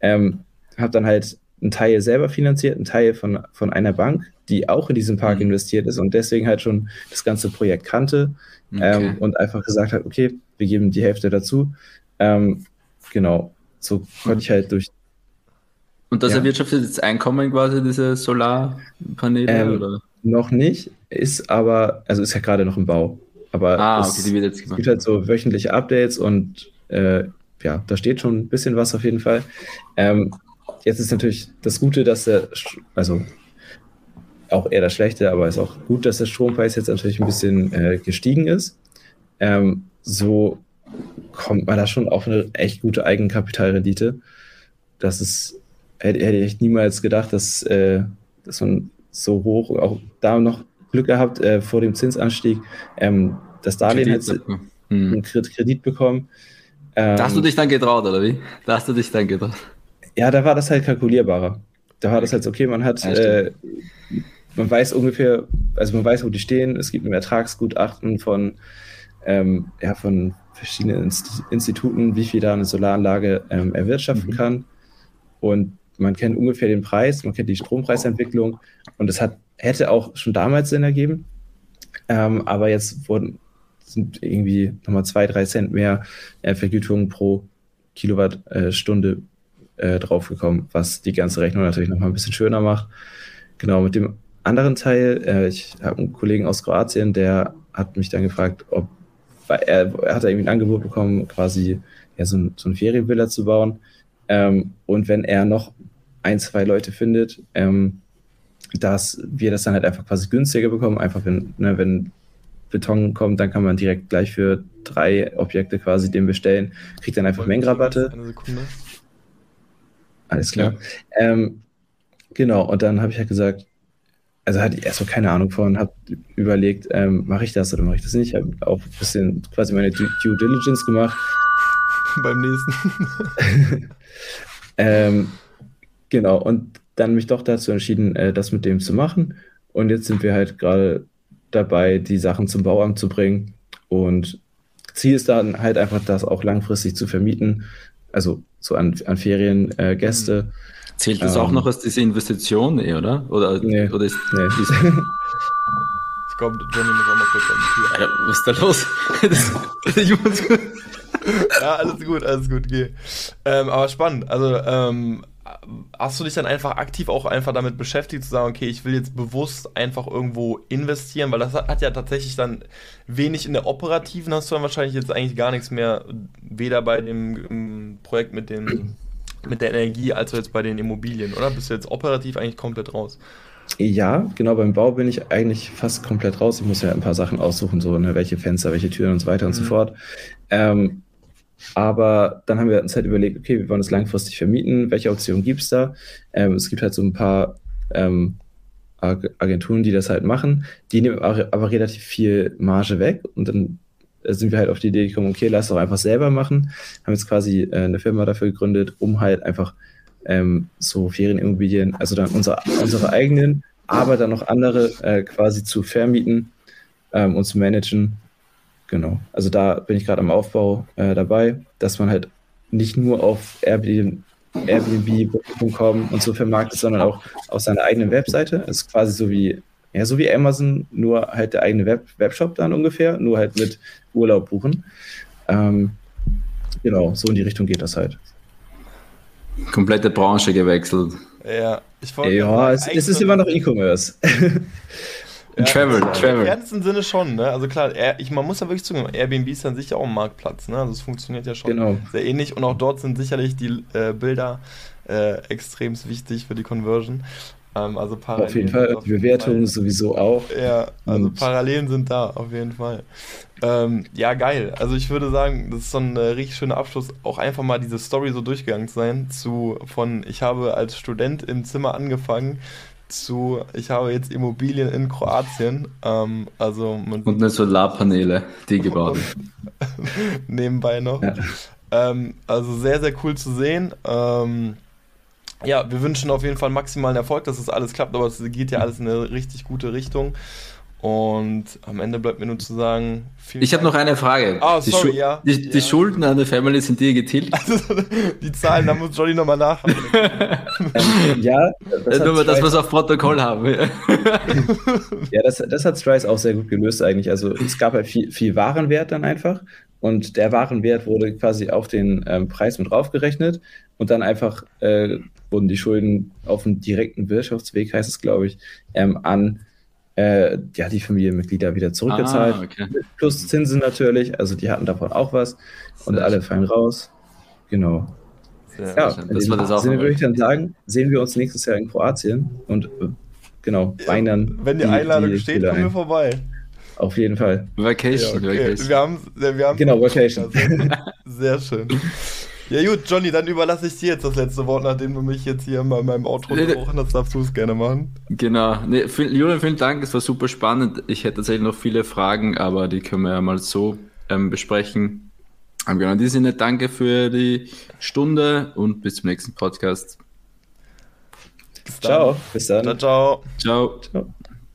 Ähm, habe dann halt einen Teil selber finanziert, einen Teil von, von einer Bank, die auch in diesen Park mhm. investiert ist und deswegen halt schon das ganze Projekt kannte Okay. Ähm, und einfach gesagt hat, okay, wir geben die Hälfte dazu. Ähm, genau, so konnte ich halt durch. Und das ja. erwirtschaftet jetzt Einkommen quasi, diese Solarpaneele? Ähm, oder? Noch nicht, ist aber, also ist ja gerade noch im Bau. Aber ah, es, okay, es gibt halt so wöchentliche Updates und äh, ja, da steht schon ein bisschen was auf jeden Fall. Ähm, jetzt ist natürlich das Gute, dass der, also auch eher das Schlechte, aber es ist auch gut, dass der Strompreis jetzt natürlich ein bisschen äh, gestiegen ist. Ähm, so kommt man da schon auf eine echt gute Eigenkapitalrendite. Das ist, hätte, hätte ich niemals gedacht, dass, äh, dass man so hoch, auch da noch Glück gehabt äh, vor dem Zinsanstieg, ähm, das Darlehen hat hm. einen Kredit bekommen. Ähm, da hast du dich dann getraut, oder wie? Da hast du dich dann getraut. Ja, da war das halt kalkulierbarer. Da war das halt okay, man hat ja, äh, man weiß ungefähr, also man weiß, wo die stehen. Es gibt ein Ertragsgutachten von, ähm, ja, von verschiedenen Inst Instituten, wie viel da eine Solaranlage ähm, erwirtschaften mhm. kann. Und man kennt ungefähr den Preis, man kennt die Strompreisentwicklung und es hat, hätte auch schon damals Sinn ergeben. Ähm, aber jetzt wurden, sind irgendwie nochmal zwei, drei Cent mehr äh, Vergütung pro Kilowattstunde äh, draufgekommen, was die ganze Rechnung natürlich nochmal ein bisschen schöner macht. Genau, mit dem anderen Teil, äh, ich habe einen Kollegen aus Kroatien, der hat mich dann gefragt, ob er, er hat irgendwie ein Angebot bekommen, quasi ja, so, ein, so eine Ferienvilla zu bauen. Ähm, und wenn er noch ein, zwei Leute findet, ähm, dass wir das dann halt einfach quasi günstiger bekommen, einfach wenn, ne, wenn Beton kommt, dann kann man direkt gleich für drei Objekte quasi den bestellen, kriegt dann einfach Mengenrabatte. Eine Sekunde. Alles klar. Ja. Ähm, genau, und dann habe ich halt gesagt, also hatte ich erstmal keine Ahnung von, habe überlegt, ähm, mache ich das oder mache ich das nicht. Habe auch ein bisschen quasi meine Due, Due Diligence gemacht. Beim nächsten. ähm, genau, und dann mich doch dazu entschieden, äh, das mit dem zu machen. Und jetzt sind wir halt gerade dabei, die Sachen zum Bauamt zu bringen. Und Ziel ist dann halt einfach, das auch langfristig zu vermieten. Also so an, an Feriengäste. Mhm. Zählt das ähm, auch noch als diese Investition, eh, oder? Oder, nee, oder ist, nee. Ist, ich glaube, Johnny muss auch mal kurz an die Tür. Was ist da los? ja, alles gut, alles gut, geh. Ähm, aber spannend. Also, ähm, hast du dich dann einfach aktiv auch einfach damit beschäftigt, zu sagen, okay, ich will jetzt bewusst einfach irgendwo investieren, weil das hat, ja tatsächlich dann wenig in der operativen, hast du dann wahrscheinlich jetzt eigentlich gar nichts mehr, weder bei dem Projekt mit, dem, mit der Energie als auch jetzt bei den Immobilien, oder? Bist du jetzt operativ eigentlich komplett raus? Ja, genau, beim Bau bin ich eigentlich fast komplett raus. Ich muss ja ein paar Sachen aussuchen, so ne, welche Fenster, welche Türen und so weiter mhm. und so mhm. fort. Ähm, aber dann haben wir uns halt überlegt, okay, wir wollen es langfristig vermieten. Welche Optionen gibt es da? Ähm, es gibt halt so ein paar ähm, Agenturen, die das halt machen. Die nehmen aber relativ viel Marge weg und dann sind wir halt auf die Idee gekommen, okay, lass doch einfach selber machen. Haben jetzt quasi äh, eine Firma dafür gegründet, um halt einfach ähm, so Ferienimmobilien, also dann unsere, unsere eigenen, aber dann noch andere äh, quasi zu vermieten ähm, und zu managen Genau. Also da bin ich gerade am Aufbau äh, dabei, dass man halt nicht nur auf Airbnb, Airbnb.com und so vermarktet, sondern auch auf seiner eigenen Webseite. Das ist quasi so wie, ja, so wie Amazon, nur halt der eigene Web Webshop dann ungefähr, nur halt mit Urlaub buchen. Ähm, genau, so in die Richtung geht das halt. Komplette Branche gewechselt. Ja, ich Ja, es, es ist immer noch E-Commerce. Ja, Travel, Travel. Im ernsten Sinne schon, ne? Also klar, ich, man muss ja wirklich zugeben, Airbnb ist dann sicher auch ein Marktplatz, ne? Also es funktioniert ja schon genau. sehr ähnlich und auch dort sind sicherlich die äh, Bilder äh, extrem wichtig für die Conversion. Ähm, also Parallelen auf jeden Fall, die Bewertungen sowieso auch. Ja, also und Parallelen sind da, auf jeden Fall. Ähm, ja, geil. Also ich würde sagen, das ist so ein äh, richtig schöner Abschluss, auch einfach mal diese Story so durchgegangen zu sein, zu von ich habe als Student im Zimmer angefangen zu, ich habe jetzt Immobilien in Kroatien. Ähm, also und eine Solarpaneele, die gebaut Nebenbei noch. Ja. Ähm, also sehr, sehr cool zu sehen. Ähm, ja, wir wünschen auf jeden Fall maximalen Erfolg, dass das alles klappt, aber es geht ja alles in eine richtig gute Richtung. Und am Ende bleibt mir nur zu sagen, ich habe noch eine Frage. Sorry, die, Schu ja. Die, die ja. Schulden an der Family sind dir getilgt? Also, die Zahlen, da muss Johnny nochmal nachhaken. ja, das ja, nur, dass wir es auf Protokoll haben. ja, das, das hat Strice auch sehr gut gelöst eigentlich. Also es gab halt viel, viel Warenwert dann einfach und der Warenwert wurde quasi auf den ähm, Preis mit draufgerechnet und dann einfach äh, wurden die Schulden auf dem direkten Wirtschaftsweg, heißt es glaube ich, ähm, an äh, ja, die Familienmitglieder wieder zurückgezahlt. Ah, okay. Plus Zinsen natürlich, also die hatten davon auch was und Sehr alle schön. fallen raus. Genau. Sehr ja, das das auch Sinne würde ich dann sagen, sehen wir uns nächstes Jahr in Kroatien und äh, genau, ja, dann. Wenn die, die Einladung die steht, kommen wir vorbei. Auf jeden Fall. Vacation, ja, okay. Vacation. Wir haben, wir haben genau, Vacation. Sehr schön. Ja gut, Johnny, dann überlasse ich dir jetzt das letzte Wort, nachdem du mich jetzt hier bei meinem Outro gebrochen hast, darfst du es gerne machen. Genau. Nee, viel, Julian, vielen Dank, es war super spannend. Ich hätte tatsächlich noch viele Fragen, aber die können wir ja mal so ähm, besprechen. Aber genau, in diesem Sinne, danke für die Stunde und bis zum nächsten Podcast. Bis ciao, bis dann. Ciao, ciao. Ciao. ciao.